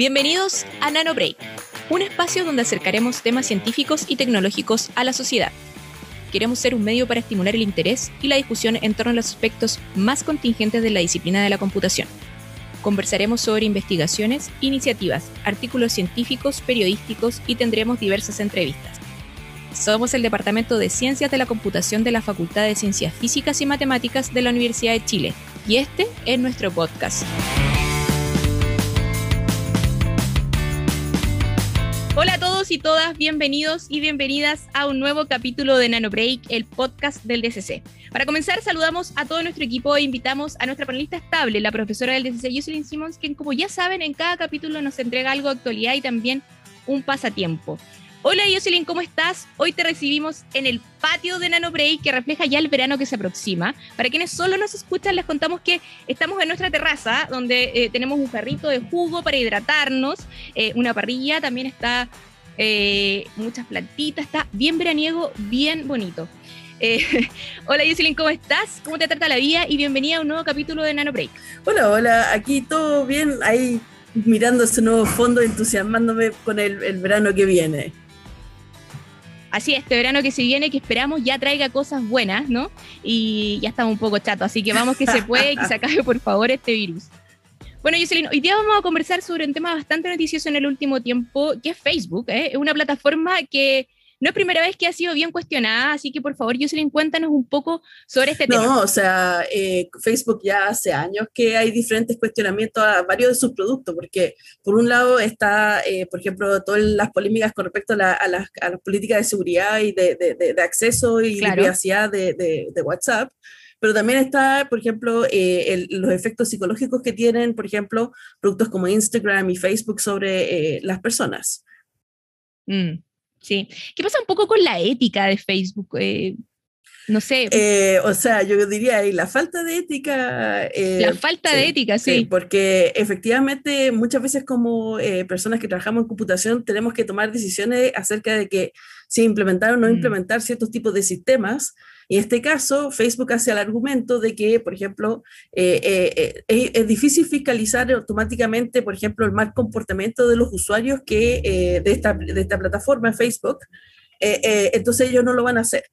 Bienvenidos a NanoBreak, un espacio donde acercaremos temas científicos y tecnológicos a la sociedad. Queremos ser un medio para estimular el interés y la discusión en torno a los aspectos más contingentes de la disciplina de la computación. Conversaremos sobre investigaciones, iniciativas, artículos científicos, periodísticos y tendremos diversas entrevistas. Somos el Departamento de Ciencias de la Computación de la Facultad de Ciencias Físicas y Matemáticas de la Universidad de Chile y este es nuestro podcast. Y todas, bienvenidos y bienvenidas a un nuevo capítulo de NanoBreak, el podcast del DCC. Para comenzar, saludamos a todo nuestro equipo e invitamos a nuestra panelista estable, la profesora del DCC, Jocelyn Simmons, quien como ya saben, en cada capítulo nos entrega algo de actualidad y también un pasatiempo. Hola Jocelyn, ¿cómo estás? Hoy te recibimos en el patio de Nano Break que refleja ya el verano que se aproxima. Para quienes solo nos escuchan, les contamos que estamos en nuestra terraza donde eh, tenemos un carrito de jugo para hidratarnos, eh, una parrilla, también está eh, muchas plantitas, está bien veraniego, bien bonito. hola Jocelyn, ¿cómo estás? ¿Cómo te trata la vida? Y bienvenida a un nuevo capítulo de Nano Break. Hola, hola, aquí todo bien, ahí mirando ese nuevo fondo, entusiasmándome con el, el verano que viene. Así, este verano que se viene, que esperamos ya traiga cosas buenas, ¿no? Y ya estamos un poco chatos, así que vamos que se puede, que se acabe por favor este virus. Bueno, Jocelyn, hoy día vamos a conversar sobre un tema bastante noticioso en el último tiempo, que es Facebook. ¿eh? Es una plataforma que no es primera vez que ha sido bien cuestionada, así que por favor, Jocelyn, cuéntanos un poco sobre este tema. No, o sea, eh, Facebook ya hace años que hay diferentes cuestionamientos a varios de sus productos, porque por un lado está, eh, por ejemplo, todas las polémicas con respecto a, las, políticas de seguridad y de, acceso y privacidad de, WhatsApp pero también está, por ejemplo, eh, los efectos psicológicos que tienen, por ejemplo, productos como Instagram y Facebook sobre las personas. Mm. Sí. ¿Qué pasa un poco con la ética de Facebook? Eh, no sé. Eh, o sea, yo diría, y la falta de ética. Eh, la falta de ética, sí. Porque efectivamente muchas veces como personas que trabajamos en computación tenemos que tomar decisiones acerca de que si implementar o no mm. implementar ciertos tipos de sistemas en este caso, Facebook hace el argumento de que, por ejemplo, eh, eh, eh, es, difícil fiscalizar automáticamente, por ejemplo, el mal comportamiento de los usuarios que, de, esta, de esta plataforma, Facebook. entonces ellos no lo van a hacer.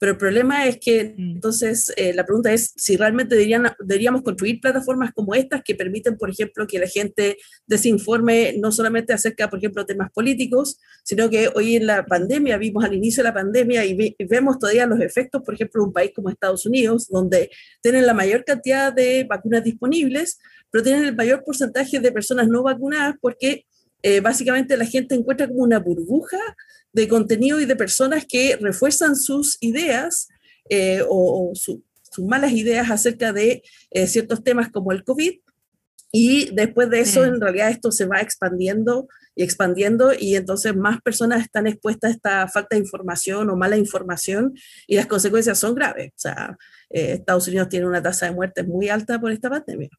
Pero el problema es que mm. entonces eh, la pregunta es si realmente deberíamos construir plataformas como estas que permiten, por ejemplo, que la gente desinforme no solamente acerca, por ejemplo, temas políticos, sino que hoy en la pandemia, vimos al inicio de la pandemia y, vemos todavía los efectos, por ejemplo, en un país como Estados Unidos, donde tienen la mayor cantidad de vacunas disponibles, pero tienen el mayor porcentaje de personas no vacunadas porque eh, básicamente la gente encuentra como una burbuja de contenido y de personas que refuerzan sus ideas eh, o, sus malas ideas acerca de eh, ciertos temas como el COVID. Y después de eso, en realidad, esto se va expandiendo y expandiendo y entonces más personas están expuestas a esta falta de información o mala información y las consecuencias son graves. O sea, eh, Estados Unidos tiene una tasa de muertes muy alta por esta pandemia.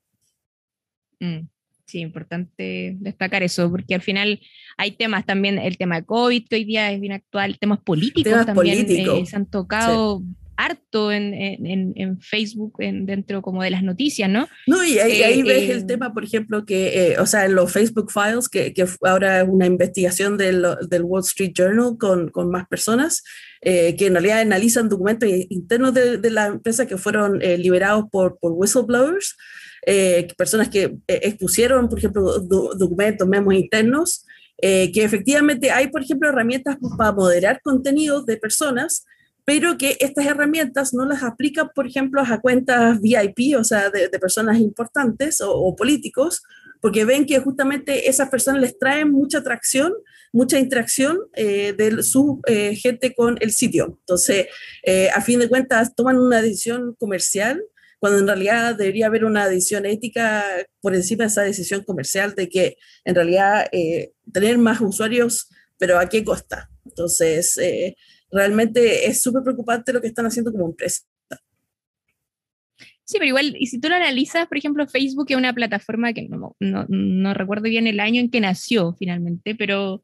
Mm sí, importante destacar eso, porque al final hay temas también, el tema de COVID, que hoy día es bien actual, temas políticos también eh, se han tocado harto en, en, Facebook en, dentro como de las noticias, ¿no? No, y ahí, ahí eh, ves el eh, tema, por ejemplo, que, o sea, en los Facebook Files, que, que ahora es una investigación del, del, Wall Street Journal con, con más personas, que en realidad analizan documentos internos de, de la empresa que fueron liberados por, por whistleblowers. Eh, personas que eh, expusieron, por ejemplo, documentos, memos internos, eh, que efectivamente hay, por ejemplo, herramientas para moderar contenidos de personas, pero que estas herramientas no las aplican, por ejemplo, a cuentas VIP, o sea, de, personas importantes o, políticos, porque ven que justamente esas personas les traen mucha atracción, mucha interacción de su gente con el sitio. Entonces, a fin de cuentas, toman una decisión comercial cuando en realidad debería haber una decisión ética por encima de esa decisión comercial de que en realidad eh, tener más usuarios, pero ¿a qué costa? Entonces, eh, realmente es súper preocupante lo que están haciendo como empresa. Sí, pero igual, y si tú lo analizas, por ejemplo, Facebook es una plataforma que no, no, no recuerdo bien el año en que nació finalmente, pero,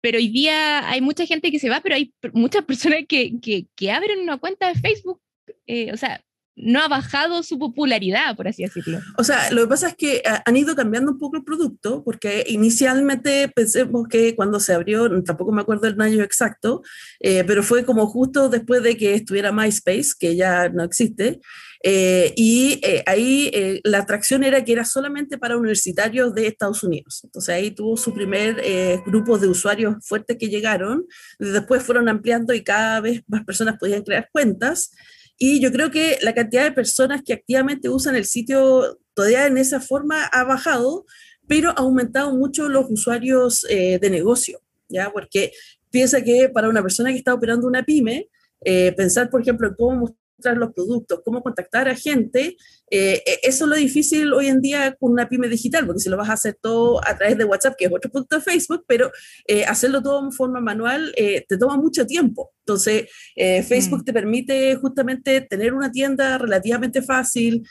pero hoy día hay mucha gente que se va, pero hay muchas personas que, que, que abren una cuenta de Facebook, eh, o sea, no ha bajado su popularidad, por así decirlo. O sea, lo que pasa es que han ido cambiando un poco el producto, porque inicialmente pensemos que cuando se abrió, tampoco me acuerdo el año exacto, eh, pero fue como justo después de que estuviera MySpace, que ya no existe, eh, y eh, ahí la atracción era que era solamente para universitarios de Estados Unidos. Entonces ahí tuvo su primer grupo de usuarios fuertes que llegaron, después fueron ampliando y cada vez más personas podían crear cuentas. Y yo creo que la cantidad de personas que activamente usan el sitio todavía en esa forma ha bajado, pero ha aumentado mucho los usuarios eh, de negocio, ¿ya? Porque piensa que para una persona que está operando una pyme, eh, pensar, por ejemplo, en cómo mostrar los productos, cómo contactar a gente, eh, e, eso es lo difícil hoy en día con una pyme digital, porque si lo vas a hacer todo a través de WhatsApp, que es otro punto de Facebook, pero eh, hacerlo todo en forma manual eh, te toma mucho tiempo. Entonces, Facebook mm. te permite justamente tener una tienda relativamente fácil.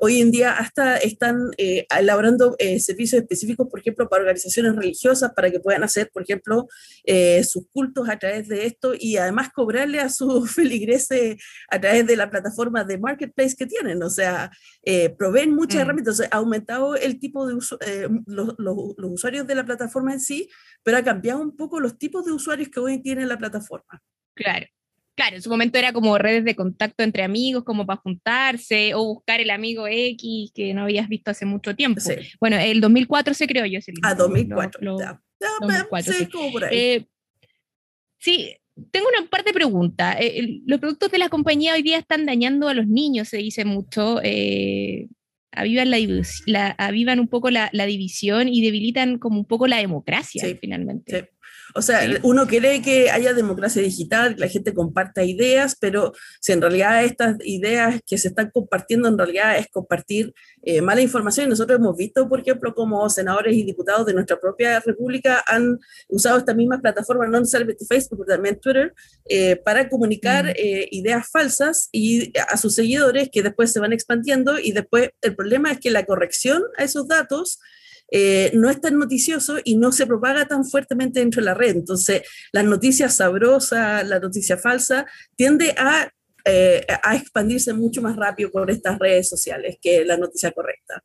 hoy en día hasta están elaborando servicios específicos, por ejemplo, para organizaciones religiosas, para que puedan hacer, por ejemplo, sus cultos a través de esto y además cobrarle a sus feligreses a través de la plataforma de marketplace que tienen. O sea, eh, proveen muchas mm. herramientas. ha aumentado el tipo de eh, los, usuarios de la plataforma en sí, pero ha cambiado un poco los tipos de usuarios que hoy tiene la plataforma. Claro. Claro, en su momento era como redes de contacto entre amigos, como para juntarse o buscar el amigo X que no habías visto hace mucho tiempo. Bueno, el 2004 se creó yo. ah, 2004. ya. sí, Como por ahí. Eh, sí, tengo una parte de pregunta. Eh, los productos de la compañía hoy día están dañando a los niños, se dice mucho. Eh, avivan, la, avivan un poco la, división y debilitan como un poco la democracia, finalmente. O sea, uno quiere que haya democracia digital, que la gente comparta ideas, pero si en realidad estas ideas que se están compartiendo en realidad es compartir eh, mala información, nosotros hemos visto, por ejemplo, como senadores y diputados de nuestra propia república han usado estas mismas plataformas, no necesariamente Facebook, pero también Twitter, eh, para comunicar mm. eh, ideas falsas y a sus seguidores que después se van expandiendo y después el problema es que la corrección a esos datos eh, no es tan noticioso y no se propaga tan fuertemente dentro de la red. Entonces, la noticia sabrosa, la noticia falsa, tiende a, eh, a expandirse mucho más rápido por estas redes sociales que la noticia correcta.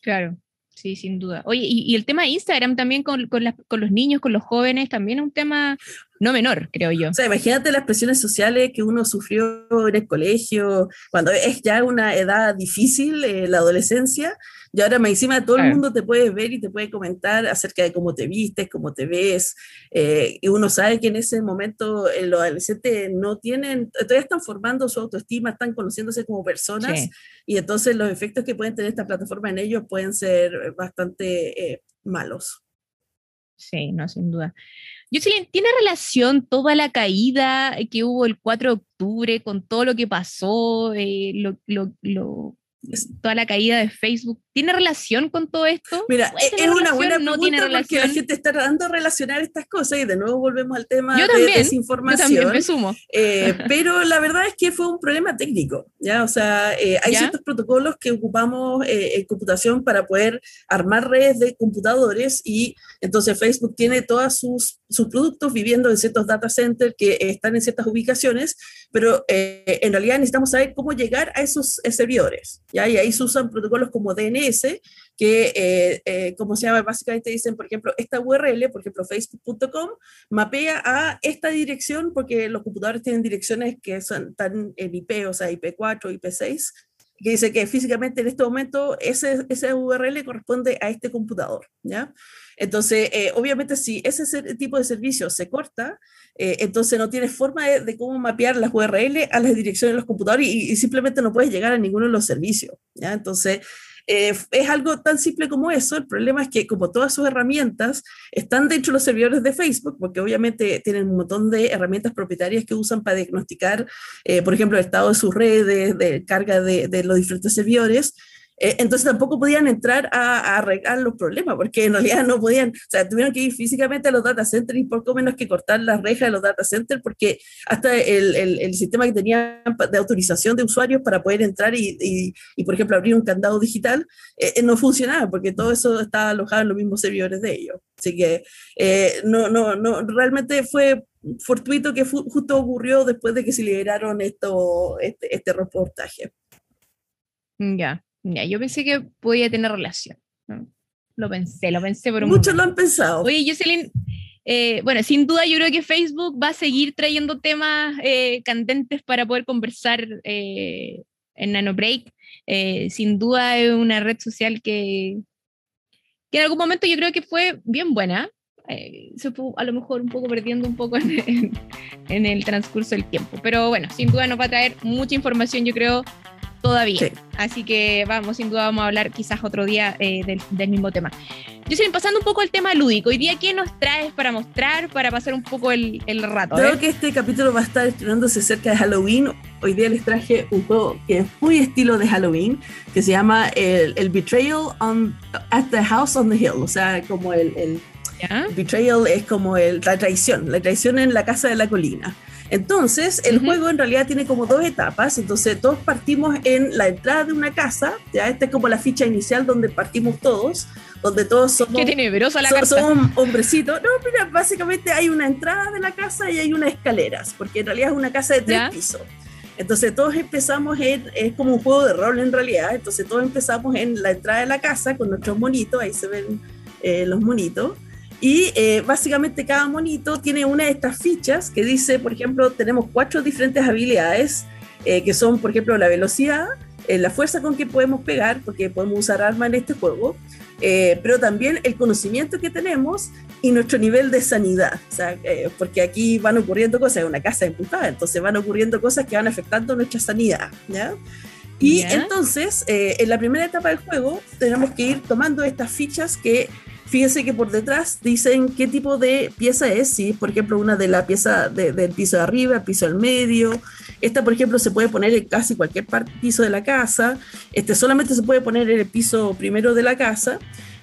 Claro, Sí, sin duda. Oye, y, el tema de Instagram también con, con, los niños, con los jóvenes, también es un tema no menor, creo yo. O sea, imagínate las presiones sociales que uno sufrió en el colegio, cuando es ya una edad difícil, eh, la adolescencia, y ahora encima todo el mundo te puede ver y te puede comentar acerca de cómo te vistes, cómo te ves. Eh, y uno sabe que en ese momento eh, los adolescentes no tienen, todavía están formando su autoestima, están conociéndose como personas. Y entonces los efectos que pueden tener esta plataforma en ellos pueden ser bastante eh, malos. Sí, no, sin duda. Jocelyn, ¿tiene relación toda la caída que hubo el 4 de octubre con todo lo que pasó, lo, lo, lo, toda la caída de Facebook ¿Tiene relación con todo esto? Mira, es una buena pregunta no tiene porque la gente está tratando de relacionar estas cosas y de nuevo volvemos al tema de desinformación. Yo también sumo. Eh, pero la verdad es que fue un problema técnico, ¿ya? O sea, eh, hay ciertos protocolos que ocupamos eh, en computación para poder armar redes de computadores y entonces Facebook tiene todos sus, sus productos viviendo en ciertos data centers que están en ciertas ubicaciones, pero en realidad necesitamos saber cómo llegar a esos servidores, ¿ya? Y ahí se usan protocolos como DNS que, eh, eh, como se llama, básicamente dicen, por ejemplo, esta URL, por ejemplo, facebook.com, mapea a esta dirección, porque los computadores tienen direcciones que son tan en IP, o sea, IP4, IP6, que dice que físicamente en este momento ese, ese URL corresponde a este computador, ¿ya? Entonces, eh, obviamente, si ese tipo de servicio se corta, entonces no tienes forma de, cómo mapear las URL a las direcciones de los computadores y, simplemente no puedes llegar a ninguno de los servicios, ¿ya? Entonces, eh, es algo tan simple como eso. El problema es que como todas sus herramientas están dentro de los servidores de Facebook, porque obviamente tienen un montón de herramientas propietarias que usan para diagnosticar, eh, por ejemplo, el estado de sus redes, de carga de los diferentes servidores, eh, entonces tampoco podían entrar a, arreglar los problemas, porque en realidad no podían, o sea, tuvieron que ir físicamente a los data centers y poco menos que cortar las rejas de los data centers, porque hasta el, el, sistema que tenían de autorización de usuarios para poder entrar y, y, por ejemplo, abrir un candado digital, eh, eh, no funcionaba, porque todo eso estaba alojado en los mismos servidores de ellos. Así que no, no, no, realmente fue fortuito que justo ocurrió después de que se liberaron esto, este, este reportaje. Ya, ya, yo pensé que podía tener relación. Lo pensé, lo pensé por un Muchos lo han pensado. Oye, Jocelyn, eh, bueno, sin duda yo creo que Facebook va a seguir trayendo temas eh, candentes para poder conversar eh, en NanoBreak. sin duda es una red social que, que en algún momento yo creo que fue bien buena. Se fue a lo mejor un poco perdiendo un poco en, en, el transcurso del tiempo. Pero bueno, sin duda nos va a traer mucha información, yo creo, todavía. Así que vamos, sin duda vamos a hablar quizás otro día eh, del, mismo tema. Yo estoy pasando un poco al tema lúdico. Hoy día, ¿qué nos traes para mostrar, para pasar un poco el, rato? Creo que este capítulo va a estar estrenándose cerca de Halloween. Hoy día les traje un juego que es muy estilo de Halloween, que se llama el, Betrayal on, at the House on the Hill. O sea, como el, el Betrayal es como el, la traición, la traición en la casa de la colina. Entonces, el juego en realidad tiene como dos etapas. Entonces, todos partimos en la entrada de una casa. Ya esta es como la ficha inicial donde partimos todos, donde todos somos. Qué tenebrosa la casa. Somos hombrecitos. No, mira, básicamente hay una entrada de la casa y hay unas escaleras, porque en realidad es una casa de tres pisos. Entonces todos empezamos en, es como un juego de rol en realidad, entonces todos empezamos en la entrada de la casa con nuestros monitos, ahí se ven eh, los monitos, y eh, básicamente cada monito tiene una de estas fichas que dice, por ejemplo, tenemos cuatro diferentes habilidades, eh, que son, por ejemplo, la velocidad, eh, la fuerza con que podemos pegar, porque podemos usar armas en este juego, pero también el conocimiento que tenemos y nuestro nivel de sanidad, o sea, porque aquí van ocurriendo cosas, es una casa emputada, entonces van ocurriendo cosas que van afectando nuestra sanidad, ¿ya? Y entonces, en la primera etapa del juego, tenemos que ir tomando estas fichas que Fíjese que por detrás dicen qué tipo de pieza es, si por ejemplo una de la pieza del piso de arriba, piso del medio. Esta, por ejemplo, se puede poner en casi cualquier piso de la casa. Este solamente se puede poner en el piso primero de la casa.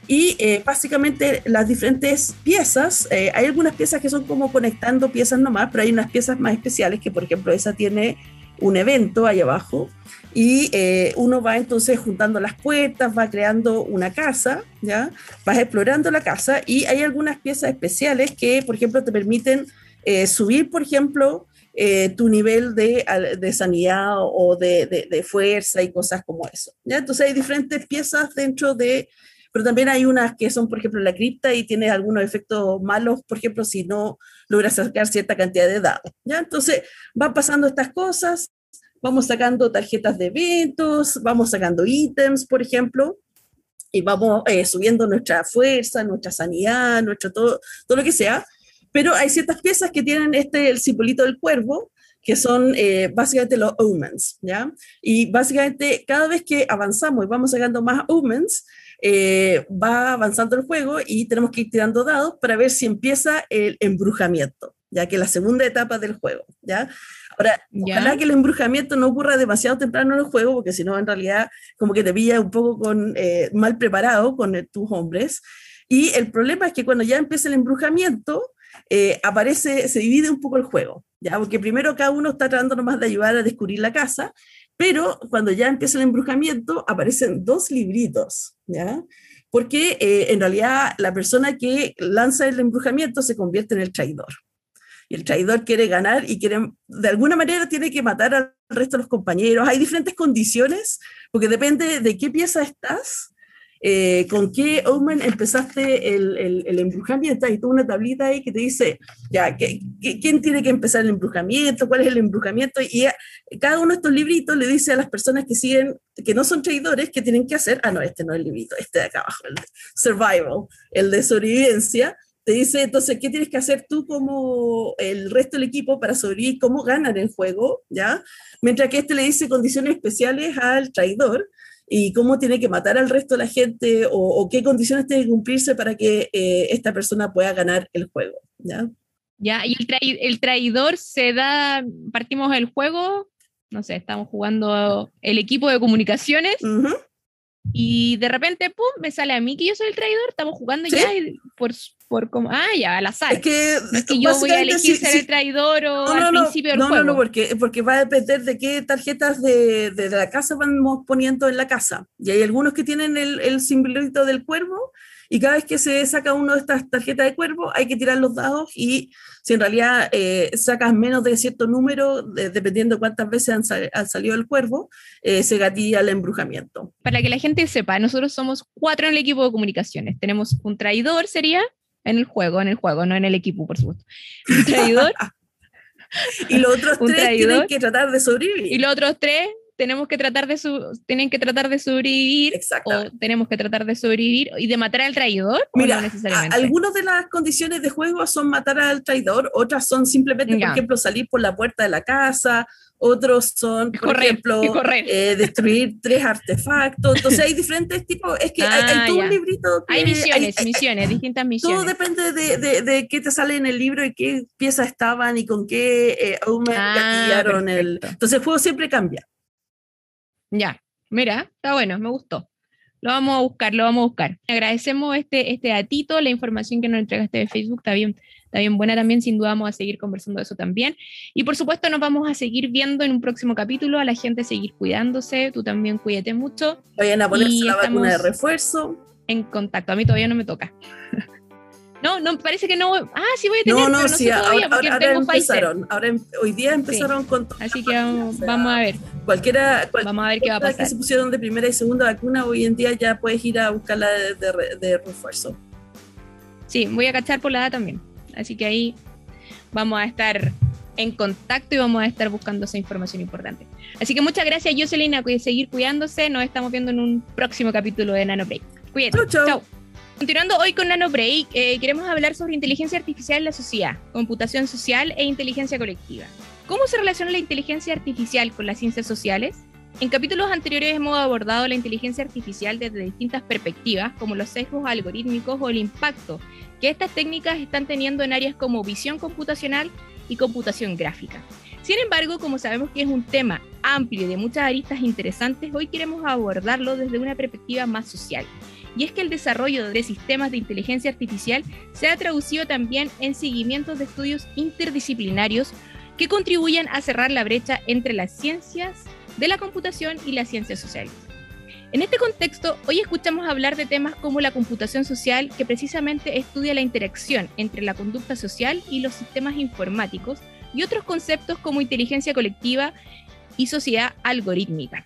Y eh, básicamente las diferentes piezas, eh, hay algunas piezas que son como conectando piezas nomás, pero hay unas piezas más especiales que, por ejemplo, esa tiene un evento ahí abajo y eh, uno va entonces juntando las puertas, va creando una casa, ¿ya? Vas explorando la casa y hay algunas piezas especiales que, por ejemplo, te permiten eh, subir, por ejemplo, eh, tu nivel de, de sanidad o de, de, fuerza y cosas como eso, ¿ya? Entonces hay diferentes piezas dentro de... Pero también hay unas que son, por ejemplo, la cripta y tiene algunos efectos malos, por ejemplo, si no logras sacar cierta cantidad de dados, ¿ya? Entonces van pasando estas cosas, vamos sacando tarjetas de eventos, vamos sacando ítems, por ejemplo, y vamos eh, subiendo nuestra fuerza, nuestra sanidad, nuestro todo, todo lo que sea. Pero hay ciertas piezas que tienen este, el simbolito del cuervo, que son eh, básicamente los omens, ¿ya? Y básicamente cada vez que avanzamos y vamos sacando más omens, eh, va avanzando el juego y tenemos que ir tirando dados para ver si empieza el embrujamiento, ya que la segunda etapa del juego, ¿ya? Ahora, ojalá que el embrujamiento no ocurra demasiado temprano en el juego, porque si no, en realidad, como que te pilla un poco con, eh, mal preparado con tus hombres. Y el problema es que cuando ya empieza el embrujamiento, eh, aparece, se divide un poco el juego, ¿ya? Porque primero cada uno está tratando nomás de ayudar a descubrir la casa, pero cuando ya empieza el embrujamiento, aparecen dos libritos, ¿ya? Porque eh, en realidad la persona que lanza el embrujamiento se convierte en el traidor y el traidor quiere ganar y quiere, de alguna manera tiene que matar al resto de los compañeros. Hay diferentes condiciones, porque depende de qué pieza estás, eh, con qué Omen empezaste el, el, embrujamiento. Hay toda una tablita ahí que te dice, ya, quién tiene que empezar el embrujamiento? ¿Cuál es el embrujamiento? Y cada uno de estos libritos le dice a las personas que siguen, que no son traidores, que tienen que hacer. Ah, no, este no es el librito, este de acá abajo, el de survival, el de sobrevivencia te dice entonces qué tienes que hacer tú como el resto del equipo para sobrevivir, cómo ganan el juego, ¿ya? Mientras que este le dice condiciones especiales al traidor y cómo tiene que matar al resto de la gente o, qué condiciones tiene que cumplirse para que eh, esta persona pueda ganar el juego, ¿ya? Ya, y el, traidor se da, partimos del juego, no sé, estamos jugando el equipo de comunicaciones. Y de repente, pum, me sale a mí que yo soy el traidor, estamos jugando ya por, por como, ah, ya, al azar. Es que, no es que yo voy a elegir ser el traidor o al principio del no, juego. No, no, porque, porque va a depender de qué tarjetas de, de, la casa vamos poniendo en la casa. Y hay algunos que tienen el, el simbolito del cuervo y cada vez que se saca uno de estas tarjetas de cuervo hay que tirar los dados y si en realidad eh, sacas menos de cierto número, dependiendo cuántas veces han, salido el cuervo, eh, se gatilla el embrujamiento. Para que la gente sepa, nosotros somos cuatro en el equipo de comunicaciones. Tenemos un traidor, sería, en el juego, en el juego, no en el equipo, por supuesto. Un traidor. y los otros tres tienen que tratar de sobrevivir. Y los otros tres tenemos que tratar de su, tienen que tratar de sobrevivir o tenemos que tratar de sobrevivir y de matar al traidor Mira, algunas de las condiciones de juego son matar al traidor, otras son simplemente, por ejemplo, salir por la puerta de la casa, otros son, por ejemplo, eh, destruir tres artefactos. Entonces hay diferentes tipos, es que hay, ah, todo un librito. hay misiones, misiones, distintas misiones. Todo depende de, de, de, qué te sale en el libro y qué piezas estaban y con qué eh, ah, el... Entonces el juego siempre cambia. Ya, mira, está bueno, me gustó. Lo vamos a buscar, lo vamos a buscar. Agradecemos este, este datito, la información que nos entregaste de Facebook, está bien, está bien buena también, sin duda vamos a seguir conversando de eso también. Y por supuesto nos vamos a seguir viendo en un próximo capítulo, a la gente seguir cuidándose, tú también cuídate mucho. Vayan a ponerse la vacuna de refuerzo. En contacto, a mí todavía no me toca. No, no, parece que no. Ah, sí voy a tener, no, no, sí, ahora, empezaron. Ahora, em, hoy día empezaron con. Así que vamos, a ver. Cualquiera, vamos a ver qué va a pasar. que se pusieron de primera y segunda vacuna, hoy en día ya puedes ir a buscarla de, de, refuerzo. Sí, voy a cachar por la edad también. Así que ahí vamos a estar en contacto y vamos a estar buscando esa información importante. Así que muchas gracias, Jocelyn, a seguir cuidándose. Nos estamos viendo en un próximo capítulo de Nano Break. Cuídate. Chau, chau. Continuando hoy con Nano Break, eh, queremos hablar sobre inteligencia artificial en la sociedad, computación social e inteligencia colectiva. ¿Cómo se relaciona la inteligencia artificial con las ciencias sociales? En capítulos anteriores hemos abordado la inteligencia artificial desde distintas perspectivas, como los sesgos algorítmicos o el impacto que estas técnicas están teniendo en áreas como visión computacional y computación gráfica. Sin embargo, como sabemos que es un tema amplio y de muchas aristas interesantes, hoy queremos abordarlo desde una perspectiva más social y es que el desarrollo de sistemas de inteligencia artificial se ha traducido también en seguimientos de estudios interdisciplinarios que contribuyen a cerrar la brecha entre las ciencias de la computación y las ciencias sociales. En este contexto, hoy escuchamos hablar de temas como la computación social, que precisamente estudia la interacción entre la conducta social y los sistemas informáticos, y otros conceptos como inteligencia colectiva y sociedad algorítmica.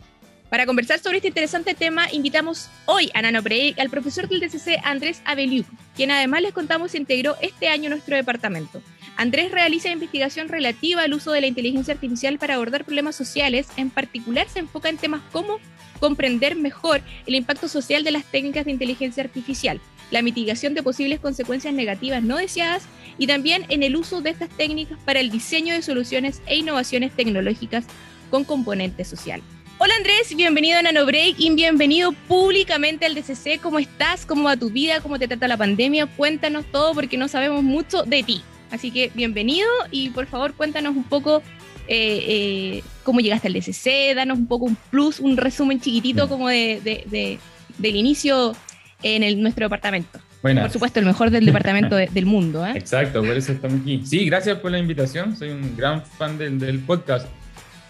Para conversar sobre este interesante tema, invitamos hoy a NanoBreak al profesor del DCC Andrés Abeliuk, quien además les contamos integró este año nuestro departamento. Andrés realiza investigación relativa al uso de la inteligencia artificial para abordar problemas sociales, en particular se enfoca en temas como comprender mejor el impacto social de las técnicas de inteligencia artificial, la mitigación de posibles consecuencias negativas no deseadas y también en el uso de estas técnicas para el diseño de soluciones e innovaciones tecnológicas con componente social. Hola Andrés, bienvenido a NanoBreak y bienvenido públicamente al DCC. ¿Cómo estás? ¿Cómo va tu vida? ¿Cómo te trata la pandemia? Cuéntanos todo porque no sabemos mucho de ti. Así que bienvenido y por favor cuéntanos un poco eh, eh, cómo llegaste al DCC, danos un poco un plus, un resumen chiquitito mm. como de, del inicio en el, nuestro departamento. Por supuesto, el mejor del departamento del mundo. ¿eh? Exacto, por eso estamos aquí. Sí, gracias por la invitación. Soy un gran fan del, del podcast.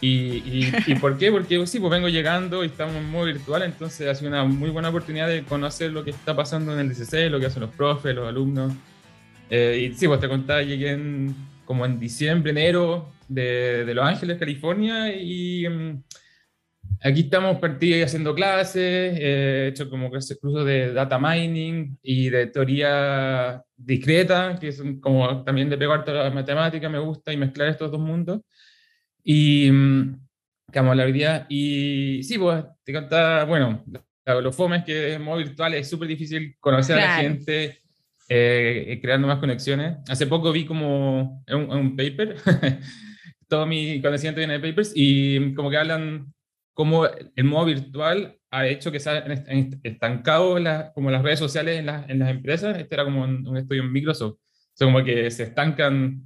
Y, y, por qué? Porque sí, pues vengo llegando y estamos en modo virtual, entonces ha sido una muy buena oportunidad de conocer lo que está pasando en el DCC, lo que hacen los profes, los alumnos. Eh, y sí, pues te contaba, llegué en, como en diciembre, enero de, de Los Ángeles, California, y mm, aquí estamos partidos haciendo clases, eh, he hecho como cursos de data mining y de teoría discreta, que es como también de pegar toda la matemática, me gusta, y mezclar estos dos mundos. Y mm, que vamos a hablar hoy día. Y sí, pues te contaba, bueno, los fomes que en modo virtual es súper difícil conocer a la gente, eh, creando más conexiones. Hace poco vi como un, un paper, todo mi conocimiento viene de papers, y como que hablan cómo el modo virtual ha hecho que se han estancado como las redes sociales en, en, las empresas. Este era como un, estudio en Microsoft. O sea, como que se estancan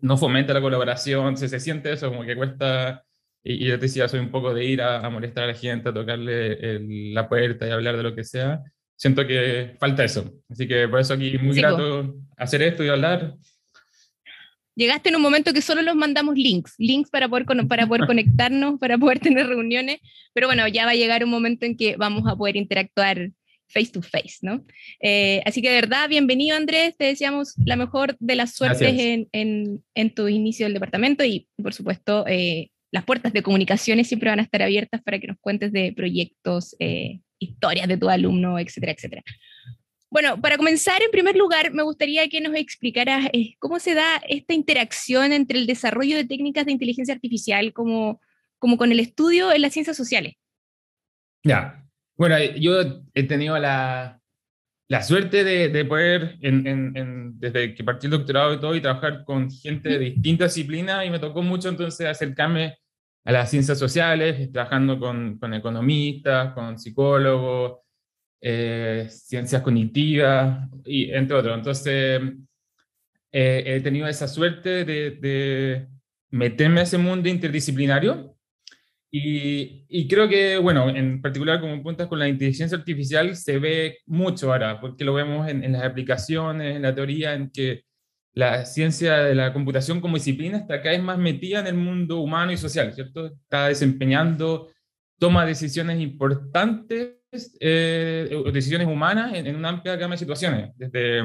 no fomenta la colaboración, se, se siente eso, como que cuesta, y, yo te decía, soy un poco de ir a, molestar a la gente, a tocarle la puerta y hablar de lo que sea, siento que falta eso. Así que por eso aquí muy grato hacer esto y hablar. Llegaste en un momento que solo nos mandamos links, links para poder, para poder conectarnos, para poder tener reuniones, pero bueno, ya va a llegar un momento en que vamos a poder interactuar face to face, ¿no? Eh, así que de verdad, bienvenido Andrés, te deseamos la mejor de las suertes en, en, en, tu inicio del departamento y por supuesto eh, las puertas de comunicaciones siempre van a estar abiertas para que nos cuentes de proyectos, eh, historias de tu alumno, etcétera, etcétera. Bueno, para comenzar, en primer lugar, me gustaría que nos explicaras cómo se da esta interacción entre el desarrollo de técnicas de inteligencia artificial como, como con el estudio en las ciencias sociales. Ya, bueno, yo he tenido la, la suerte de, de poder, en, en, desde que partí el doctorado y todo, y trabajar con gente de distintas disciplinas, y me tocó mucho entonces acercarme a las ciencias sociales, trabajando con, con economistas, con psicólogos, eh, ciencias cognitivas, y entre otros. Entonces, eh, he tenido esa suerte de, de meterme a ese mundo interdisciplinario y, creo que, bueno, en particular como puntas con la inteligencia artificial se ve mucho ahora, porque lo vemos en, las aplicaciones, en la teoría, en que la ciencia de la computación como disciplina está cada vez más metida en el mundo humano y social, ¿cierto? Está desempeñando, toma decisiones importantes, eh, decisiones humanas en, una amplia gama de situaciones, desde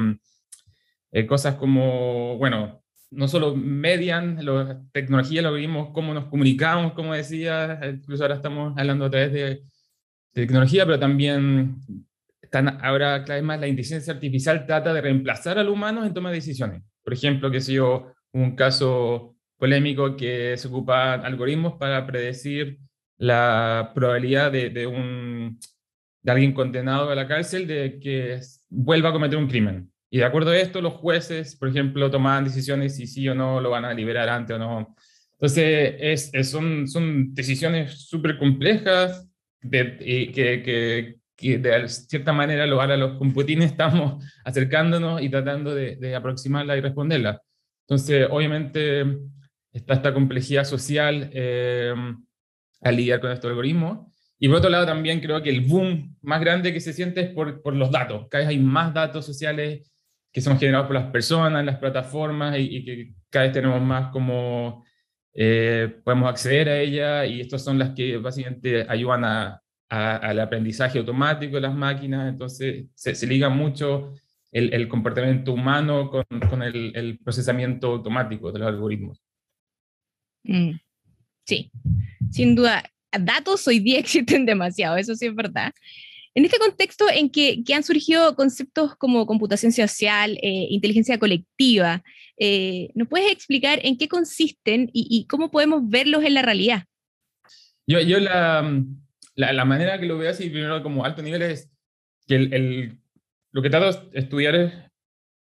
eh, cosas como, bueno, no solo median las tecnologías, lo vimos, cómo nos comunicamos, como decía, incluso ahora estamos hablando a través de, tecnología, pero también están ahora cada vez más la inteligencia artificial trata de reemplazar al humano en toma de decisiones. Por ejemplo, que si yo un caso polémico que se ocupa algoritmos para predecir la probabilidad de, de, un, de alguien condenado a la cárcel de que vuelva a cometer un crimen. Y de acuerdo a esto, los jueces, por ejemplo, tomaban decisiones si sí o no lo van a liberar antes o no. Entonces, es, son, son decisiones súper complejas de, y que, que, que, de cierta manera lo, ahora los computines estamos acercándonos y tratando de, de aproximarla y responderla. Entonces, obviamente, está esta complejidad social eh, al lidiar con estos algoritmos. Y por otro lado, también creo que el boom más grande que se siente es por, por los datos. Cada vez hay más datos sociales que son generados por las personas, las plataformas y, que cada vez tenemos más como eh, podemos acceder a ella y estas son las que básicamente ayudan a, al aprendizaje automático de las máquinas, entonces se, se liga mucho el, el, comportamiento humano con, con el, el, procesamiento automático de los algoritmos. Mm, sí, sin duda, datos hoy día existen demasiado, eso sí es verdad. En este contexto en que, han surgido conceptos como computación social, eh, inteligencia colectiva, eh, ¿nos puedes explicar en qué consisten y, cómo podemos verlos en la realidad? Yo, yo la, la, manera que lo veo así, primero como alto nivel, es que el, lo que trato de estudiar es,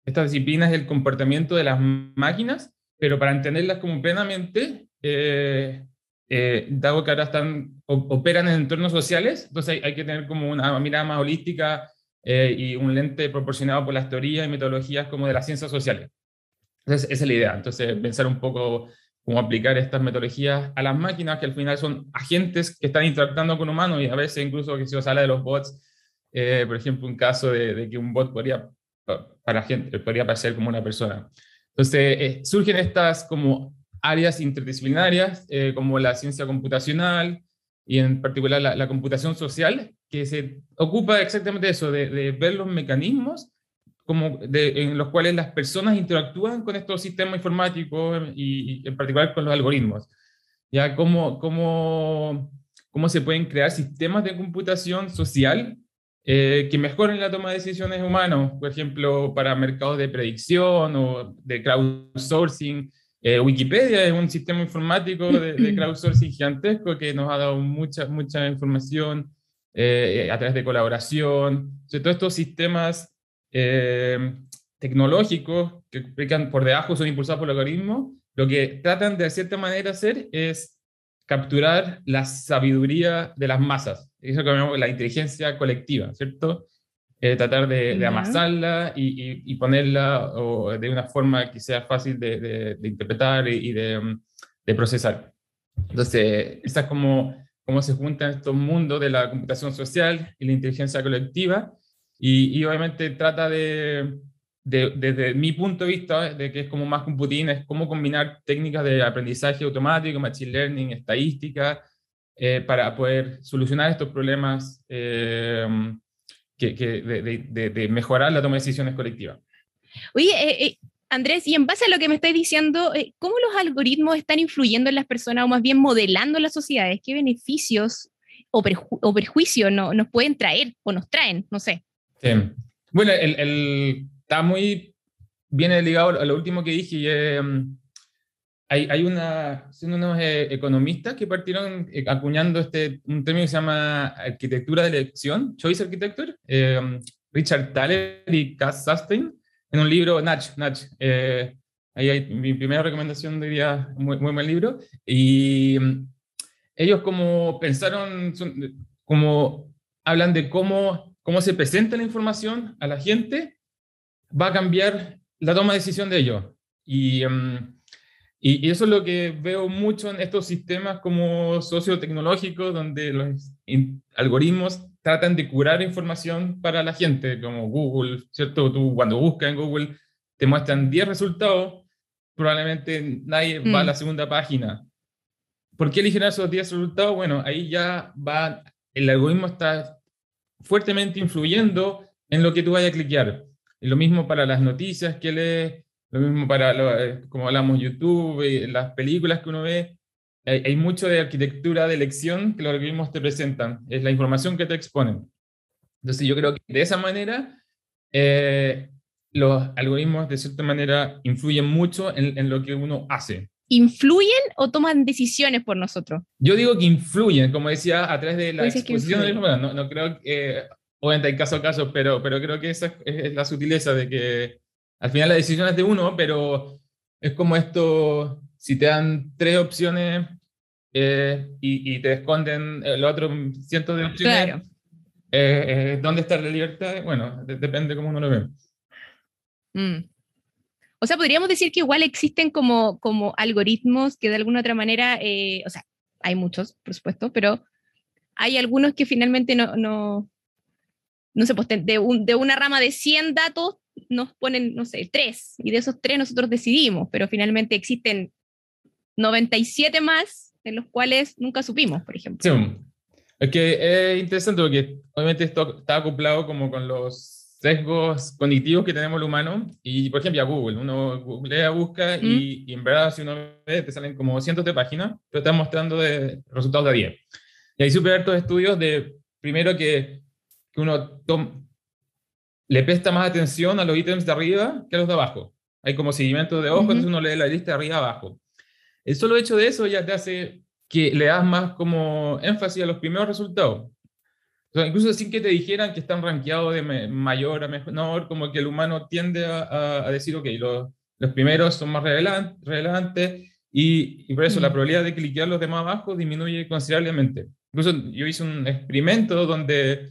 estas disciplinas es el comportamiento de las máquinas, pero para entenderlas como plenamente, eh, eh, dado que ahora están, operan en entornos sociales, entonces hay, que tener como una mirada más holística eh, y un lente proporcionado por las teorías y metodologías como de las ciencias sociales. Entonces, esa es la idea. Entonces, pensar un poco cómo aplicar estas metodologías a las máquinas, que al final son agentes que están interactuando con humanos y a veces incluso que se os habla de los bots, eh, por ejemplo, un caso de, que un bot podría, para gente, podría parecer como una persona. Entonces, surgen estas como áreas interdisciplinarias eh, como la ciencia computacional y en particular la, computación social, que se ocupa exactamente eso, de, ver los mecanismos como en los cuales las personas interactúan con estos sistemas informáticos y, en particular con los algoritmos. Ya cómo, cómo, cómo se pueden crear sistemas de computación social eh, que mejoren la toma de decisiones humanas, por ejemplo, para mercados de predicción o de crowdsourcing, eh, Wikipedia es un sistema informático de, crowdsourcing gigantesco que nos ha dado mucha, mucha información eh, a través de colaboración. O todos estos sistemas eh, tecnológicos que por debajo son impulsados por el algoritmo, lo que tratan de cierta manera hacer es capturar la sabiduría de las masas. Eso que llamamos la inteligencia colectiva, ¿cierto? Eh, tratar de, amasarla y, ponerla de una forma que sea fácil de, interpretar y, de, procesar. Entonces, esa es como cómo se juntan estos mundos de la computación social y la inteligencia colectiva, y, obviamente trata de, desde mi punto de vista, de que es como más computing, es cómo combinar técnicas de aprendizaje automático, machine learning, estadística, eh, para poder solucionar estos problemas eh, que, de, mejorar la toma de decisiones colectiva. Oye, eh, eh, Andrés, y en base a lo que me estáis diciendo, eh, ¿cómo los algoritmos están influyendo en las personas o más bien modelando las sociedades? ¿Qué beneficios o, perjuicios no, nos pueden traer o nos traen? No sé. Bueno, el, está muy bien ligado a lo último que dije. Y, em, hay, hay una, son unos eh, economistas que partieron eh, acuñando este, un término que se llama arquitectura de elección, choice architecture, em, Richard Thaler y Cass Sustain en un libro, Natch, Natch. Eh, ahí hay mi primera recomendación, diría, muy, muy buen libro. Y mm, ellos como pensaron, como hablan de cómo, cómo se presenta la información a la gente, va a cambiar la toma de decisión de ellos. Y, mm, y, eso es lo que veo mucho en estos sistemas como sociotecnológicos, donde los algoritmos tratan de curar información para la gente, como Google, ¿cierto? Tú cuando buscas en Google te muestran 10 resultados, probablemente nadie va a mm. la segunda página. ¿Por qué eligen esos 10 resultados? Bueno, ahí ya va, el algoritmo está fuertemente influyendo en lo que tú vayas a cliquear. Y lo mismo para las noticias que lees, lo mismo para, eh, como hablamos, YouTube, y las películas que uno ve hay, mucho de arquitectura de elección que los algoritmos te presentan, es la información que te exponen. Entonces yo creo que de esa manera eh, los algoritmos de cierta manera influyen mucho en, lo que uno hace. ¿Influyen o toman decisiones por nosotros? Yo digo que influyen, como decía, a través de la exposición de la información. No, no creo que, obviamente hay caso a caso, pero, pero creo que esa es la sutileza de que al final la decisión es de uno, pero es como esto, si te dan tres opciones eh, y, te esconden el otro cientos de opciones, eh, eh, ¿dónde está la libertad? Bueno, depende cómo uno lo ve. Mm. O sea, podríamos decir que igual existen como, como algoritmos que de alguna otra manera, o sea, hay muchos, por supuesto, pero hay algunos que finalmente no, no, no sé, pues de, un, de una rama de 100 datos nos ponen, no sé, tres, y de esos tres nosotros decidimos, pero finalmente existen 97 más en los cuales nunca supimos, por ejemplo. Sí, es que es interesante porque obviamente esto está acoplado como con los sesgos cognitivos que tenemos el humano y por ejemplo a Google, uno googlea, busca y, en verdad si uno ve te salen como cientos de páginas, pero están mostrando de, resultados de 10. Y hay súper hartos estudios de, primero que, que uno le presta más atención a los ítems de arriba que a los de abajo. Hay como seguimiento de ojos, entonces uno lee la lista de arriba abajo. El solo hecho de eso ya te hace que le das más como énfasis a los primeros resultados. incluso sin que te dijeran que están rankeados de mayor a menor, como que el humano tiende a, decir, ok, los, los, primeros son más relevantes y, y, por eso la probabilidad de cliquear los demás abajo disminuye considerablemente. Incluso yo hice un experimento donde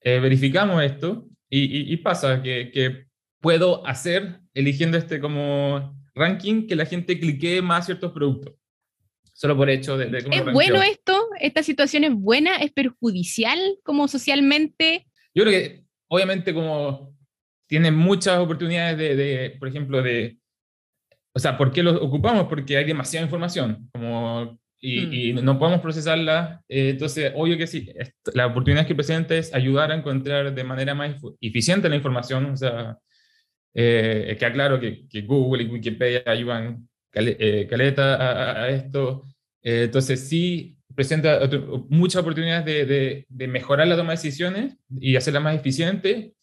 eh, verificamos esto y, y pasa que, que, puedo hacer, eligiendo este como ranking que la gente clique más ciertos productos. Solo por hecho de... ¿Es bueno esto? ¿Esta situación es buena? ¿Es perjudicial como socialmente? Yo creo que obviamente como tiene muchas oportunidades de, por ejemplo, de... O sea, ¿por qué lo ocupamos? Porque hay demasiada información como, y, hmm. no podemos procesarla. Eh, entonces, obvio que sí, la oportunidad que presenta es ayudar a encontrar de manera más eficiente la información. O sea, eh, que aclaro que, que, Google y Wikipedia ayudan eh, caleta a, esto. Eh, entonces sí presenta muchas oportunidades de, de, mejorar la toma de decisiones y hacerla más eficiente,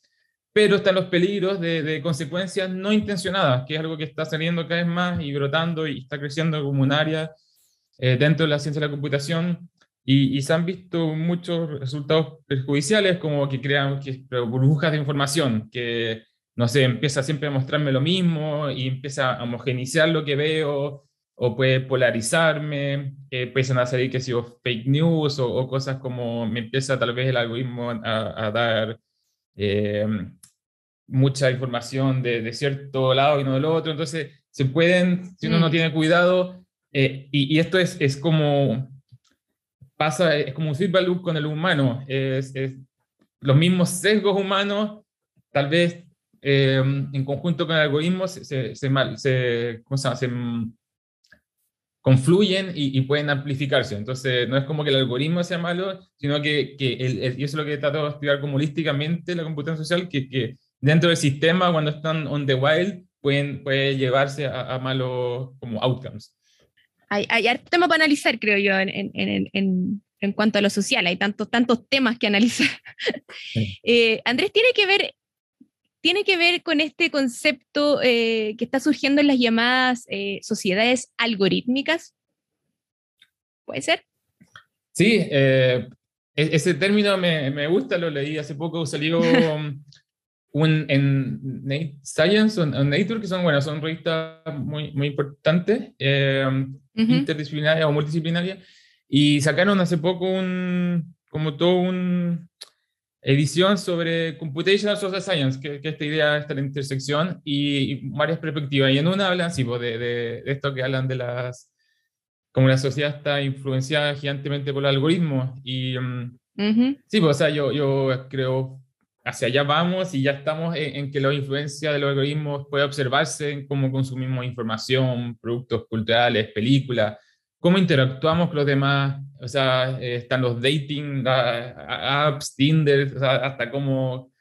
pero están los peligros de, consecuencias no intencionadas, que es algo que está saliendo cada vez más y brotando y está creciendo como un área dentro de la ciencia de la computación. Y, y, se han visto muchos resultados perjudiciales, como que crean que, burbujas de información, que no sé, empieza siempre a mostrarme lo mismo y empieza a homogenizar lo que veo o puede polarizarme, eh, empiezan a salir que si fake news o, cosas como me empieza tal vez el algoritmo a, dar eh, mucha información de, cierto lado y no del otro, entonces se pueden, si uno no mm. tiene cuidado, eh, y, esto es, es como pasa, es como un feedback con el humano, es, es los mismos sesgos humanos tal vez Em, en conjunto con el algoritmo se, se, se, se, confluyen y, pueden amplificarse. Entonces, no es como que el algoritmo sea malo, sino que, que el, y eso es lo que trato de estudiar como holísticamente la computación social, que, que dentro del sistema, cuando están on the wild, pueden puede llevarse a, malos como outcomes. Hay, hay tema para analizar, creo yo, en, en, en, en, cuanto a lo social. Hay tantos, tantos temas que analizar. Eh, Andrés, tiene que ver tiene que ver con este concepto eh, que está surgiendo en las llamadas eh, sociedades algorítmicas. ¿Puede ser? Sí, e-, ese término me, me, gusta, lo leí hace poco, salió un, en Science o Nature, que son, bueno, son revistas muy, muy importantes, eh, interdisciplinarias o multidisciplinarias, y sacaron hace poco un, como todo un edición sobre Computational Social Science, que, que esta idea está la intersección y, varias perspectivas. Y en una hablan, sí, pues, de, de, esto que hablan de las, como la sociedad está influenciada gigantemente por el algoritmo. Y mm, sí, pues, o sea, yo, yo creo hacia allá vamos y ya estamos en, que la influencia de los algoritmos puede observarse en cómo consumimos información, productos culturales, películas, cómo interactuamos con los demás, o sea, eh, están los dating apps, Tinder, hasta cómo